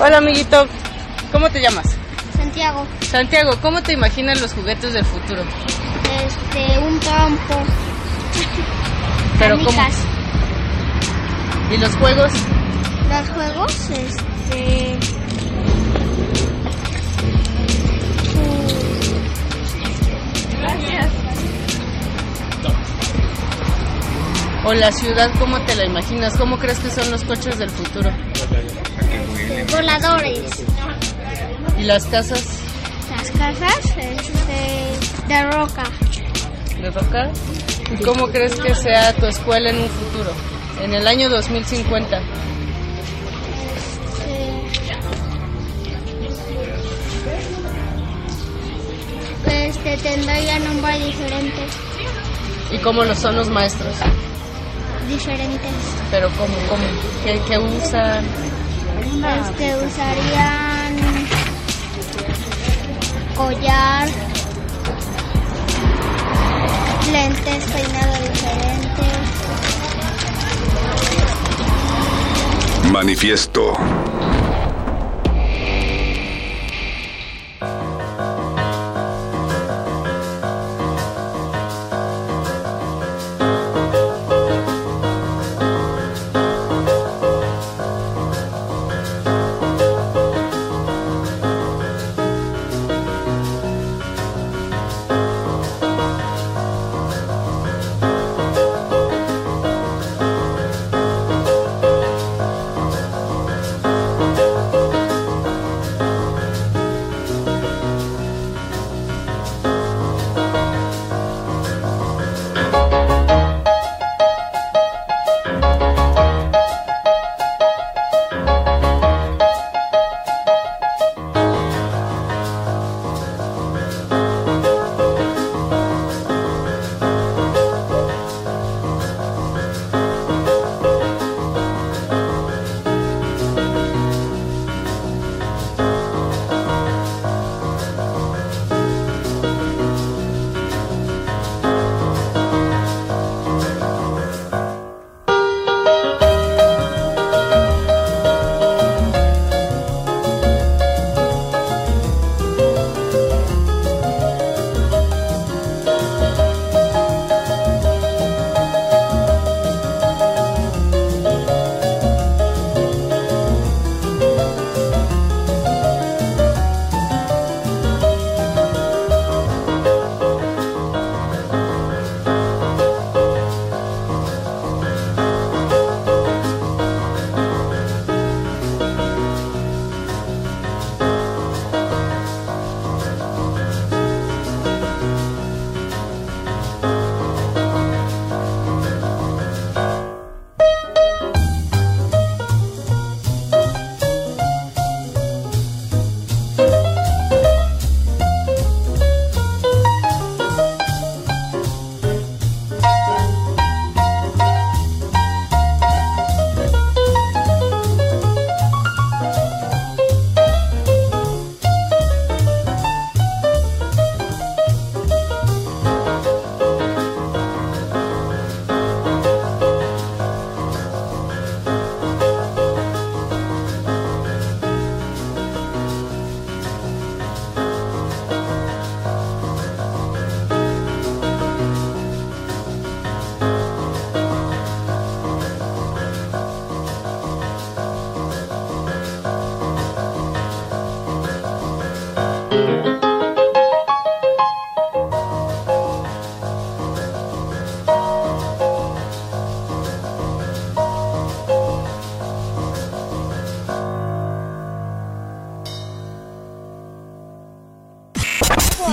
Hola, amiguito. ¿Cómo te llamas? Santiago. Santiago, ¿cómo te imaginas los juguetes del futuro? Este, un campo. Pero ¿cómo? ¿Y los juegos? Los juegos, este. Gracias. ¿O la ciudad cómo te la imaginas? ¿Cómo crees que son los coches del futuro? Voladores. ¿Y las casas Las casas, este. De roca. de roca? ¿Y cómo crees que sea tu escuela en un futuro? En el año 2050. Este, tendría nombre diferente. ¿Y cómo lo son los maestros? Diferentes. Pero ¿cómo? cómo? ¿Qué, qué usan? Este, usarían. Collar. Lentes, peinado diferente. Manifiesto.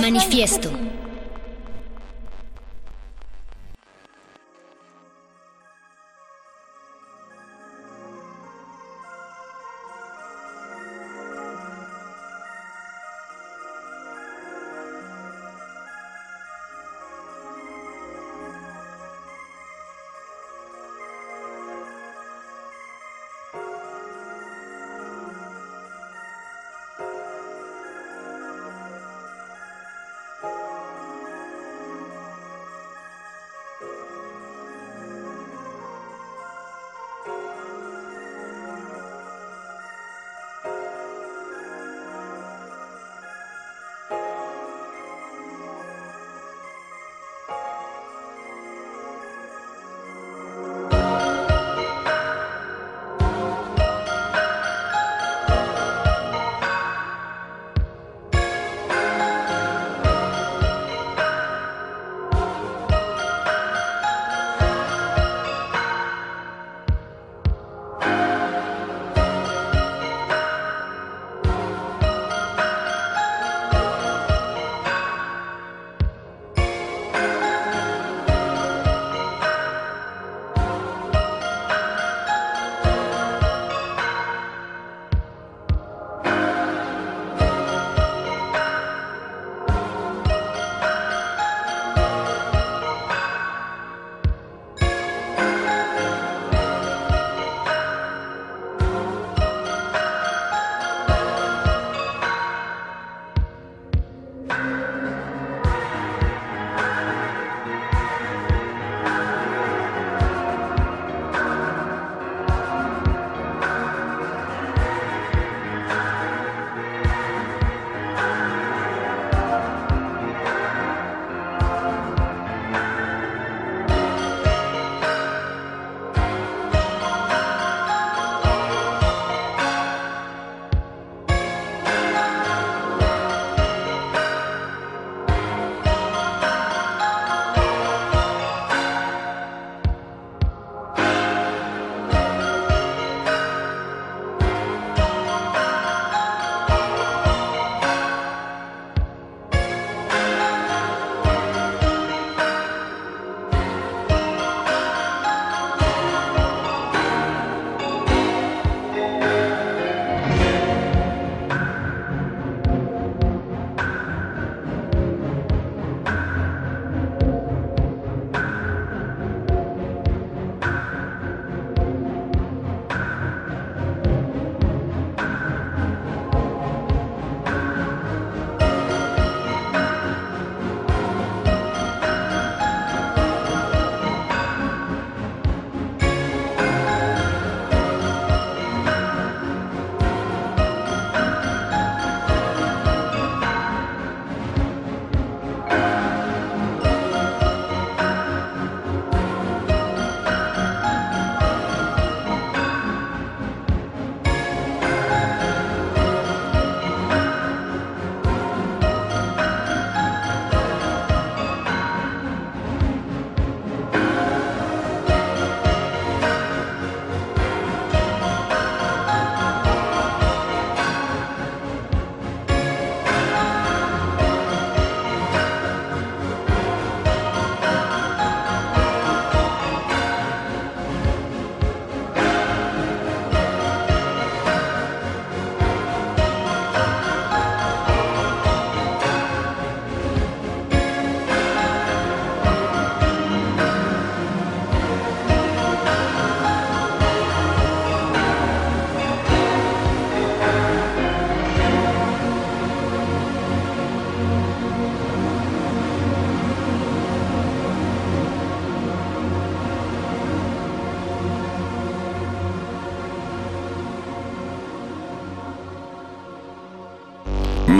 Manifiesto.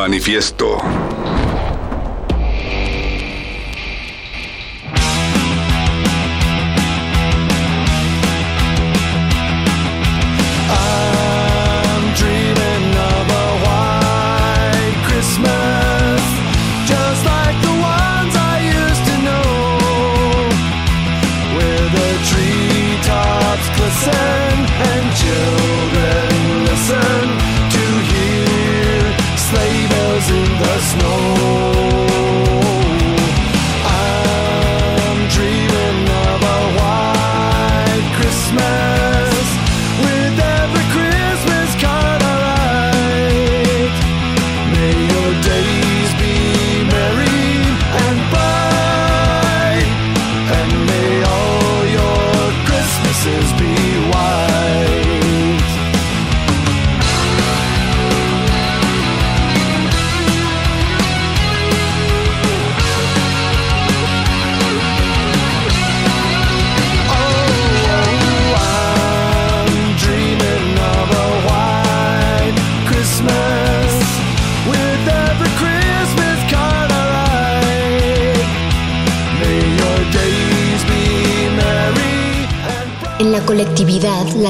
Manifiesto.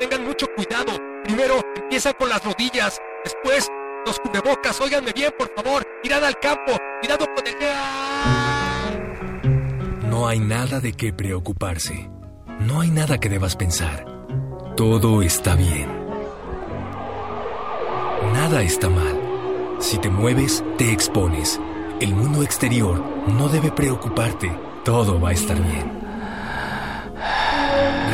Tengan mucho cuidado. Primero empiezan con las rodillas, después los cubrebocas. Óiganme bien, por favor. Mirad al campo, cuidado con el... No hay nada de qué preocuparse. No hay nada que debas pensar. Todo está bien. Nada está mal. Si te mueves, te expones. El mundo exterior no debe preocuparte. Todo va a estar bien.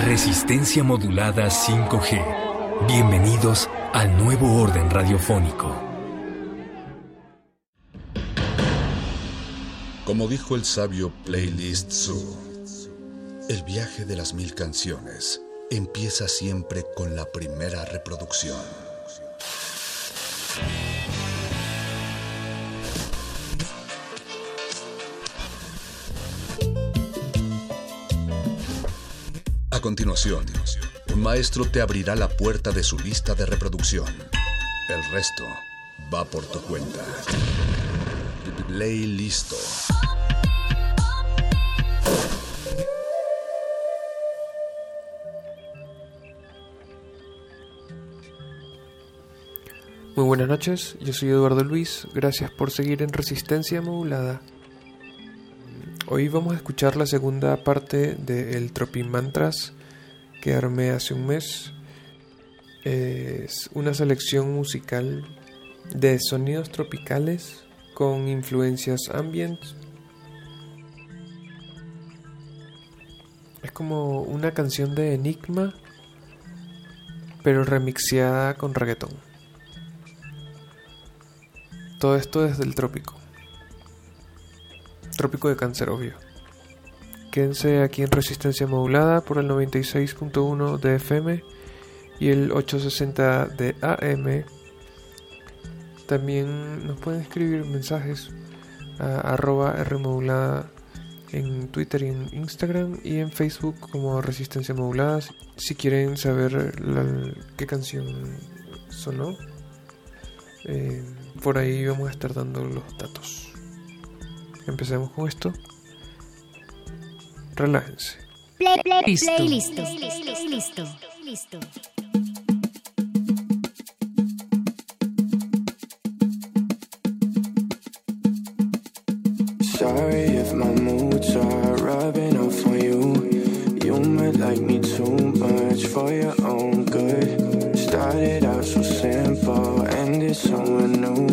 Resistencia modulada 5G. Bienvenidos al nuevo orden radiofónico. Como dijo el sabio Playlist Zoo, el viaje de las mil canciones empieza siempre con la primera reproducción. Continuación, un maestro te abrirá la puerta de su lista de reproducción. El resto va por tu cuenta. Play listo. Muy buenas noches, yo soy Eduardo Luis, gracias por seguir en Resistencia Modulada. Hoy vamos a escuchar la segunda parte de El Tropin Mantras que armé hace un mes. Es una selección musical de sonidos tropicales con influencias ambient. Es como una canción de Enigma, pero remixeada con reggaetón. Todo esto desde el trópico. Trópico de cáncer, obvio. Quédense aquí en Resistencia Modulada por el 96.1 de FM y el 860 de AM. También nos pueden escribir mensajes a arroba Rmodulada en Twitter y en Instagram y en Facebook como Resistencia Modulada. Si quieren saber qué canción sonó, eh, por ahí vamos a estar dando los datos. Empecemos con esto. Relájense. Play, play, Listo. play, listo. Listo. Listo. Sorry if my moods are rubbing off on you. You might like me too much for your own good. Started out so simple, ended somewhere new.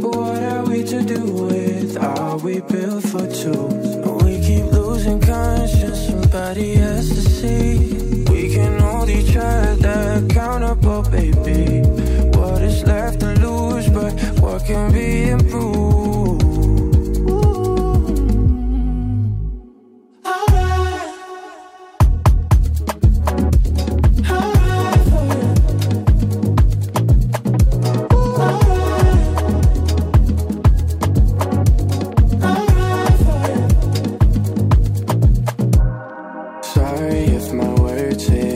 What are we to do with? Are we built for two? Losing conscience, somebody has to see. We can hold each other accountable, baby. What is left to lose, but what can be improved? Sorry if my words hit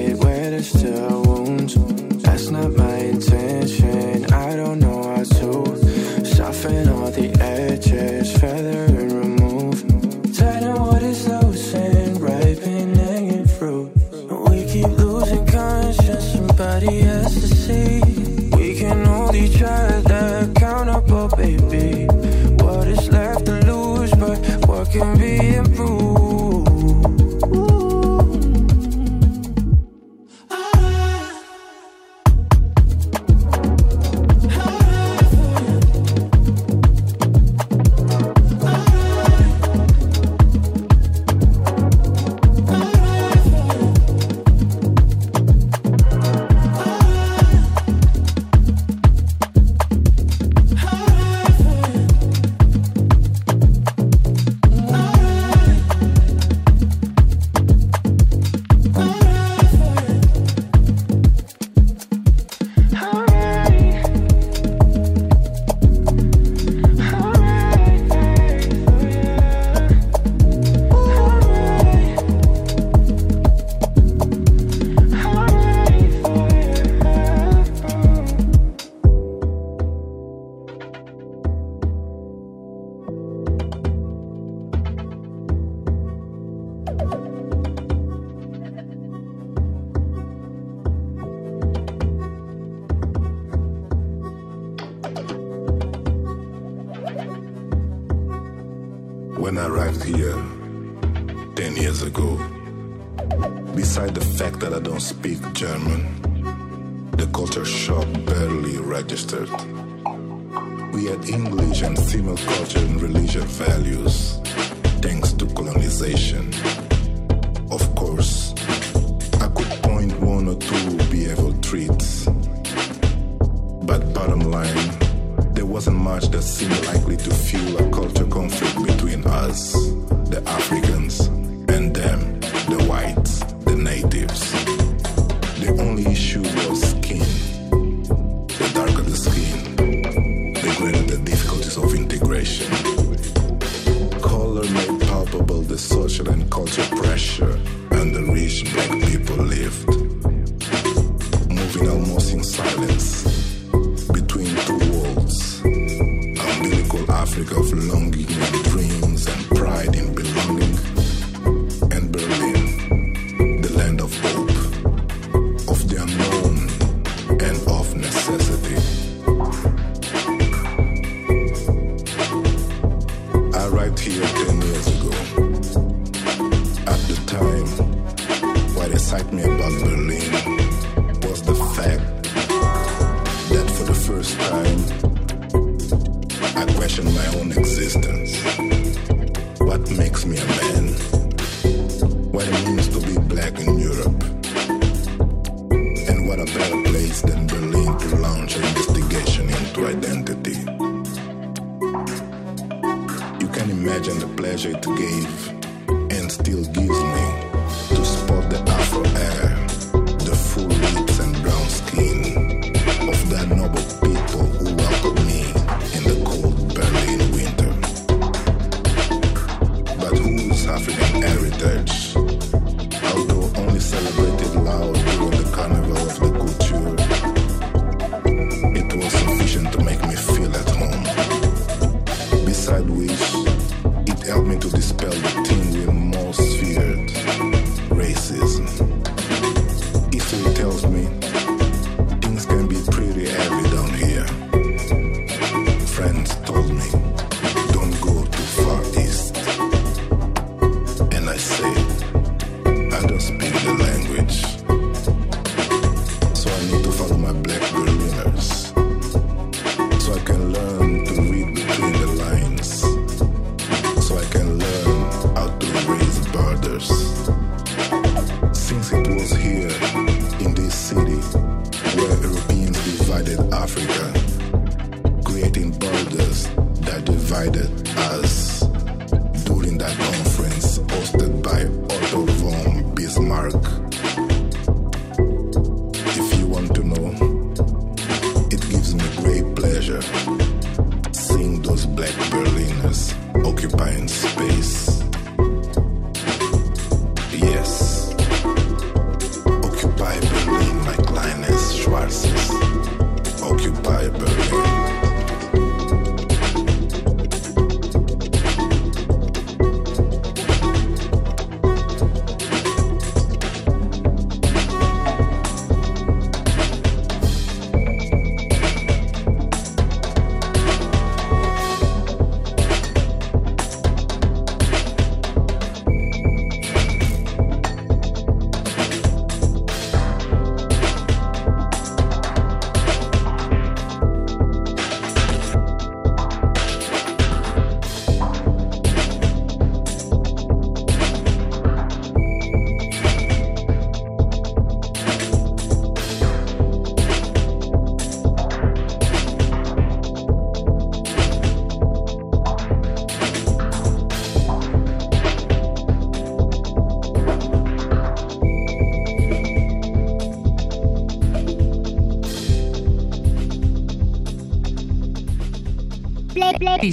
Play,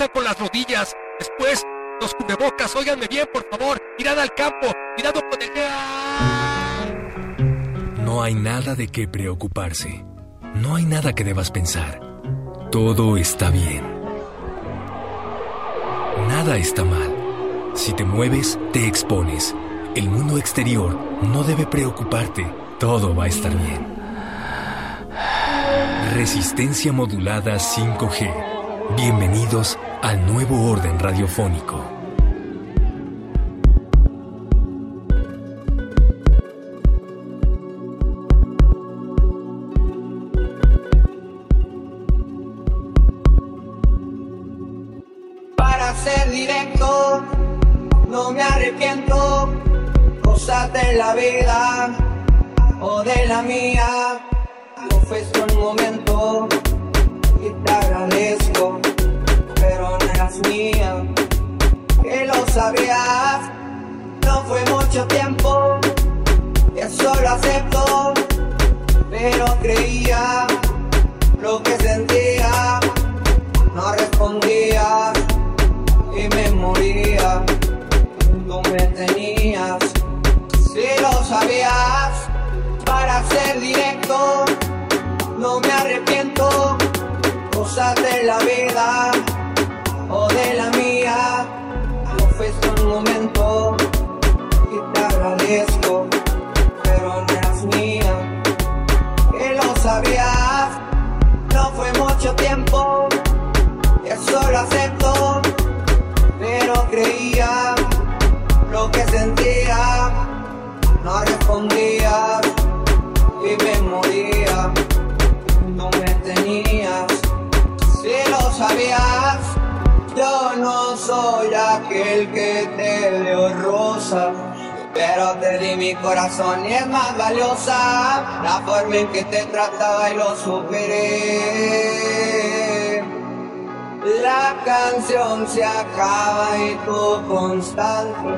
empiezan con las rodillas, después los cubrebocas, óiganme bien, por favor, mirad al campo, mirad con el... ¡Ah! No hay nada de qué preocuparse. No hay nada que debas pensar. Todo está bien. Nada está mal. Si te mueves, te expones. El mundo exterior no debe preocuparte. Todo va a estar bien. Resistencia modulada 5G. Bienvenidos al nuevo orden radiofónico. soy aquel que te dio rosa. Pero te di mi corazón y es más valiosa la forma en que te trataba y lo superé. La canción se acaba y tú constante.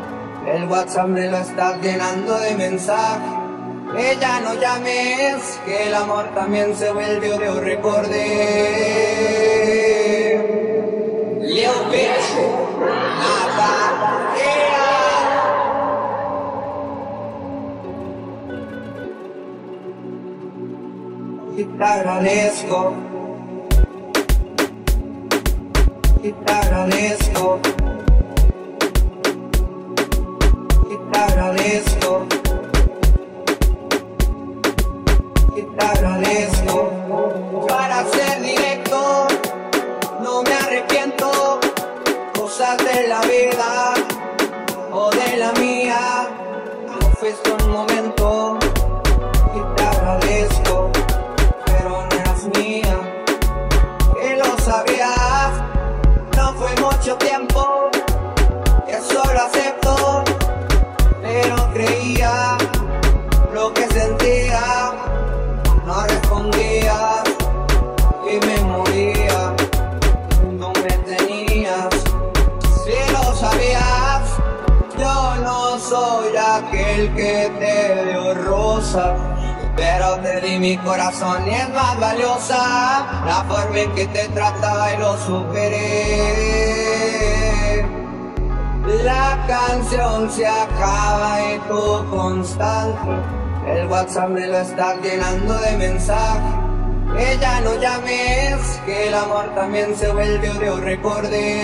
El WhatsApp me lo estás llenando de mensajes. Ella no llames, que el amor también se vuelve de un recorde. Leo Pecho. Te agradezco. Te agradezco. Te agradezco. Te agradezco. Para ser No Pero te di mi corazón y es más valiosa la forma en que te trataba y lo superé. La canción se acaba y tú constante. El WhatsApp me lo está llenando de mensajes. Ella no llames, que el amor también se vuelve odio, recordé.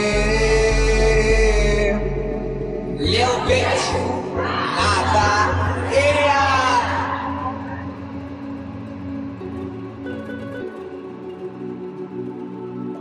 Lil bitch, nada.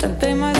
Tal tema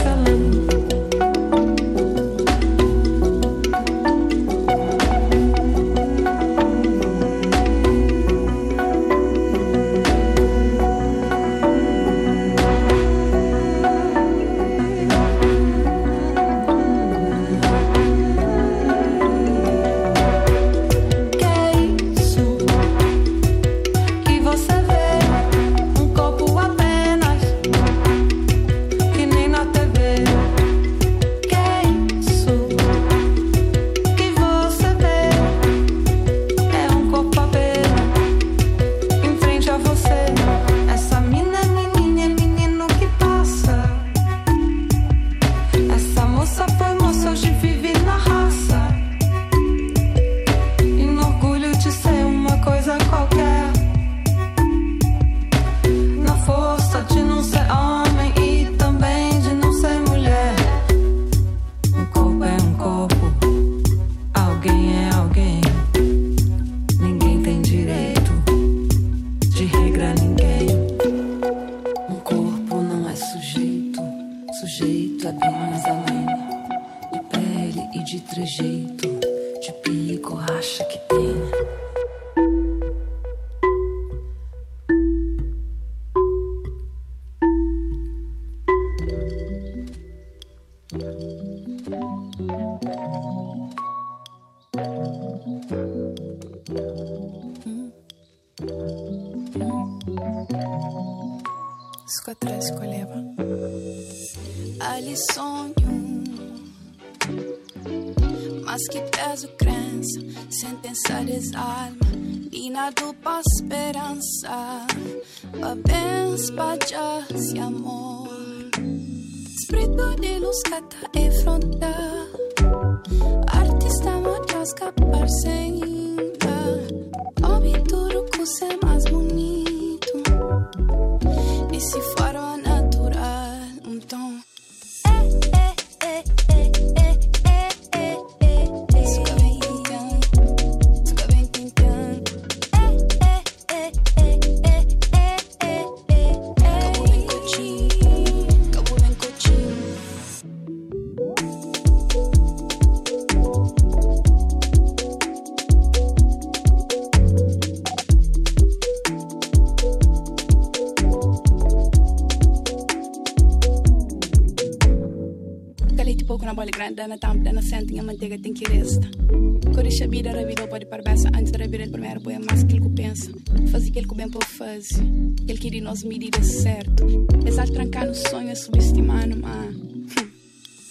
sentir e nós medir é certo. Mas a trancar no sonho é subestimar numa.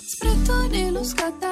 Spretonelos cada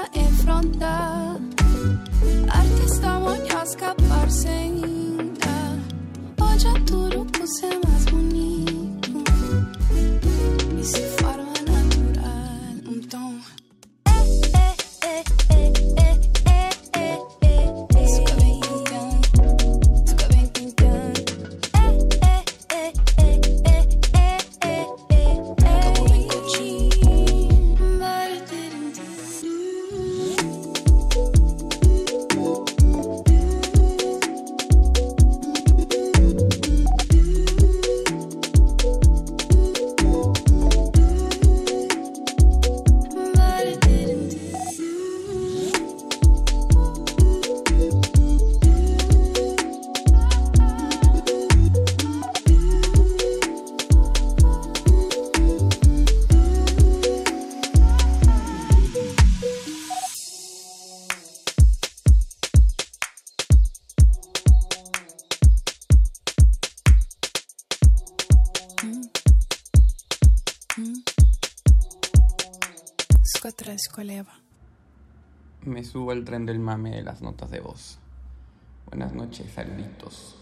Me subo al tren del mame de las notas de voz. Buenas noches, saluditos.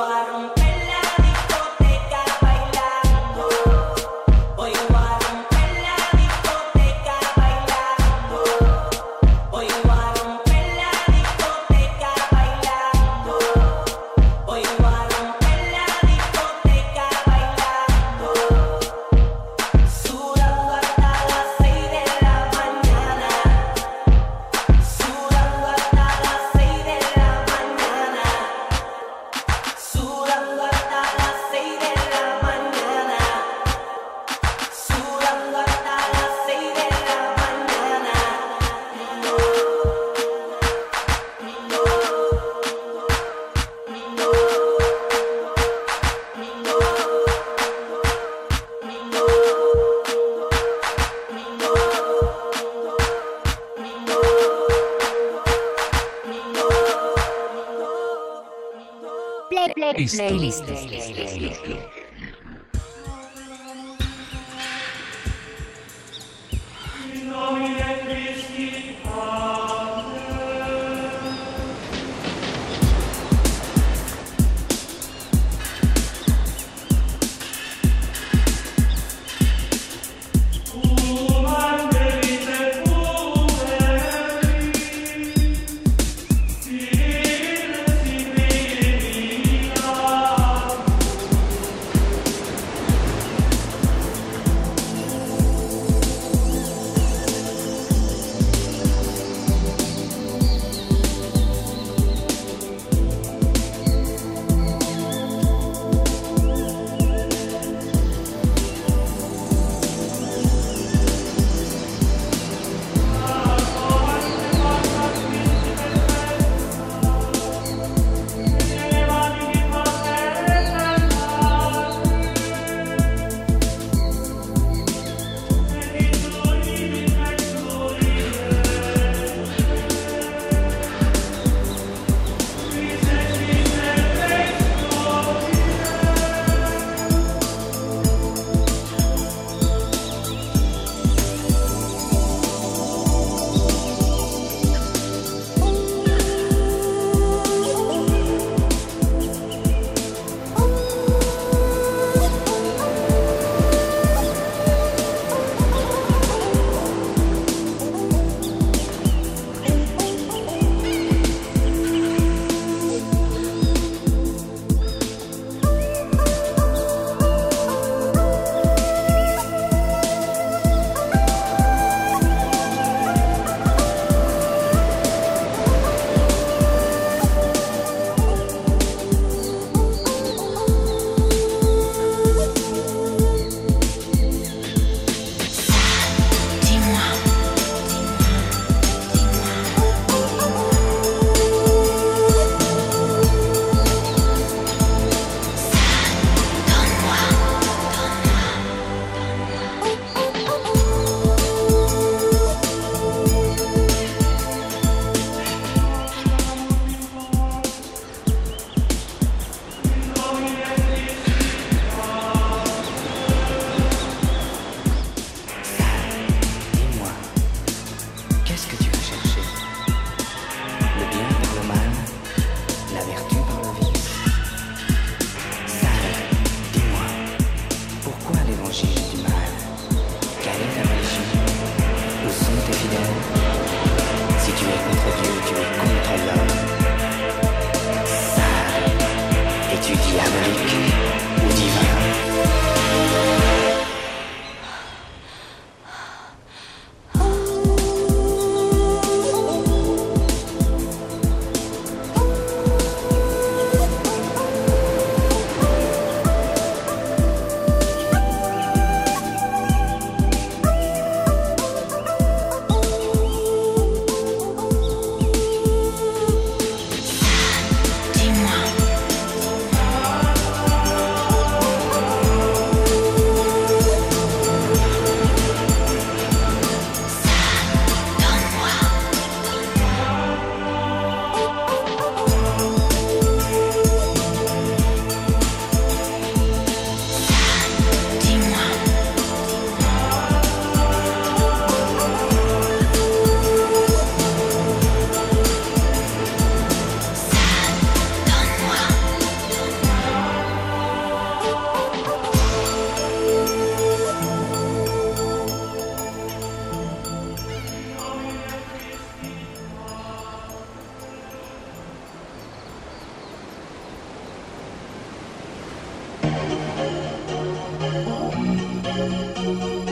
voaram Thank you.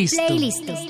Listo. Playlist.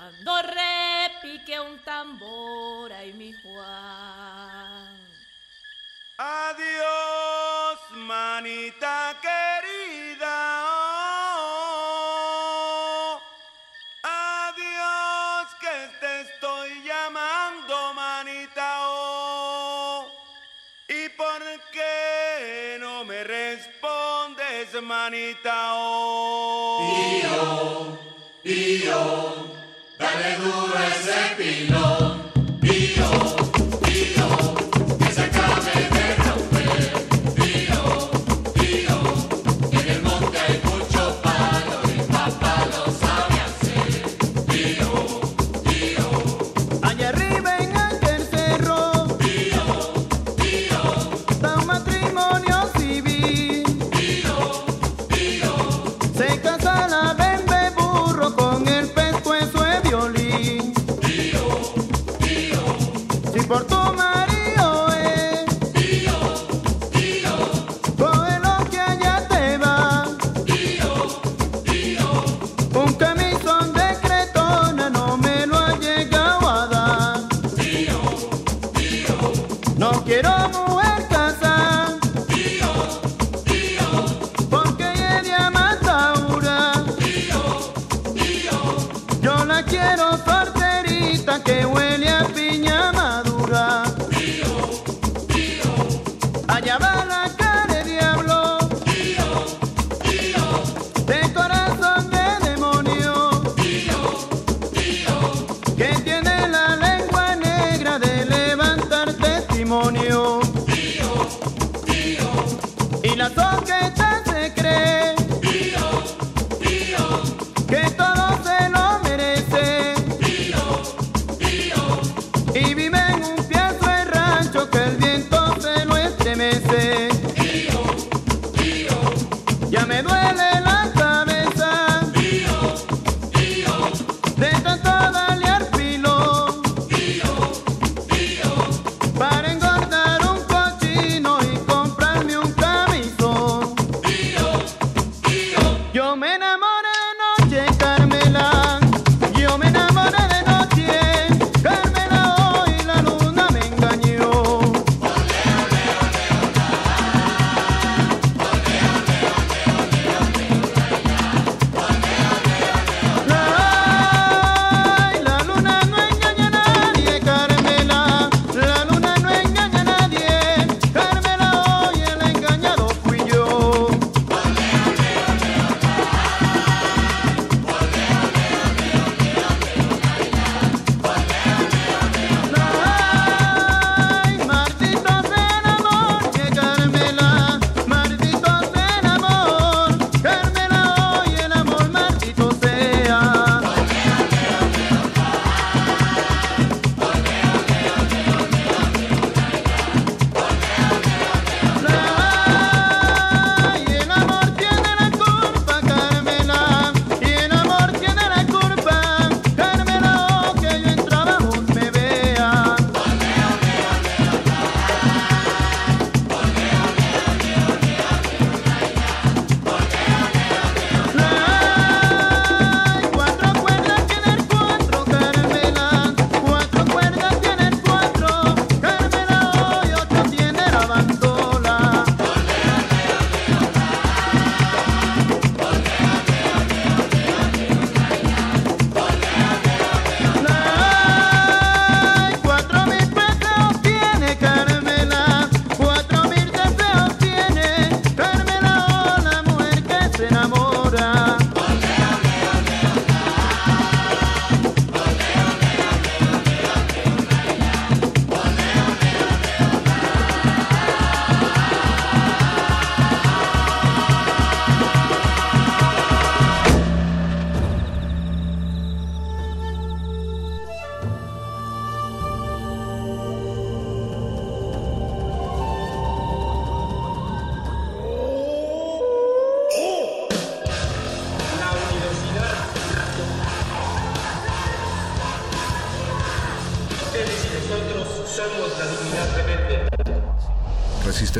Cuando repique un tambor, ay mi Juan. Adiós.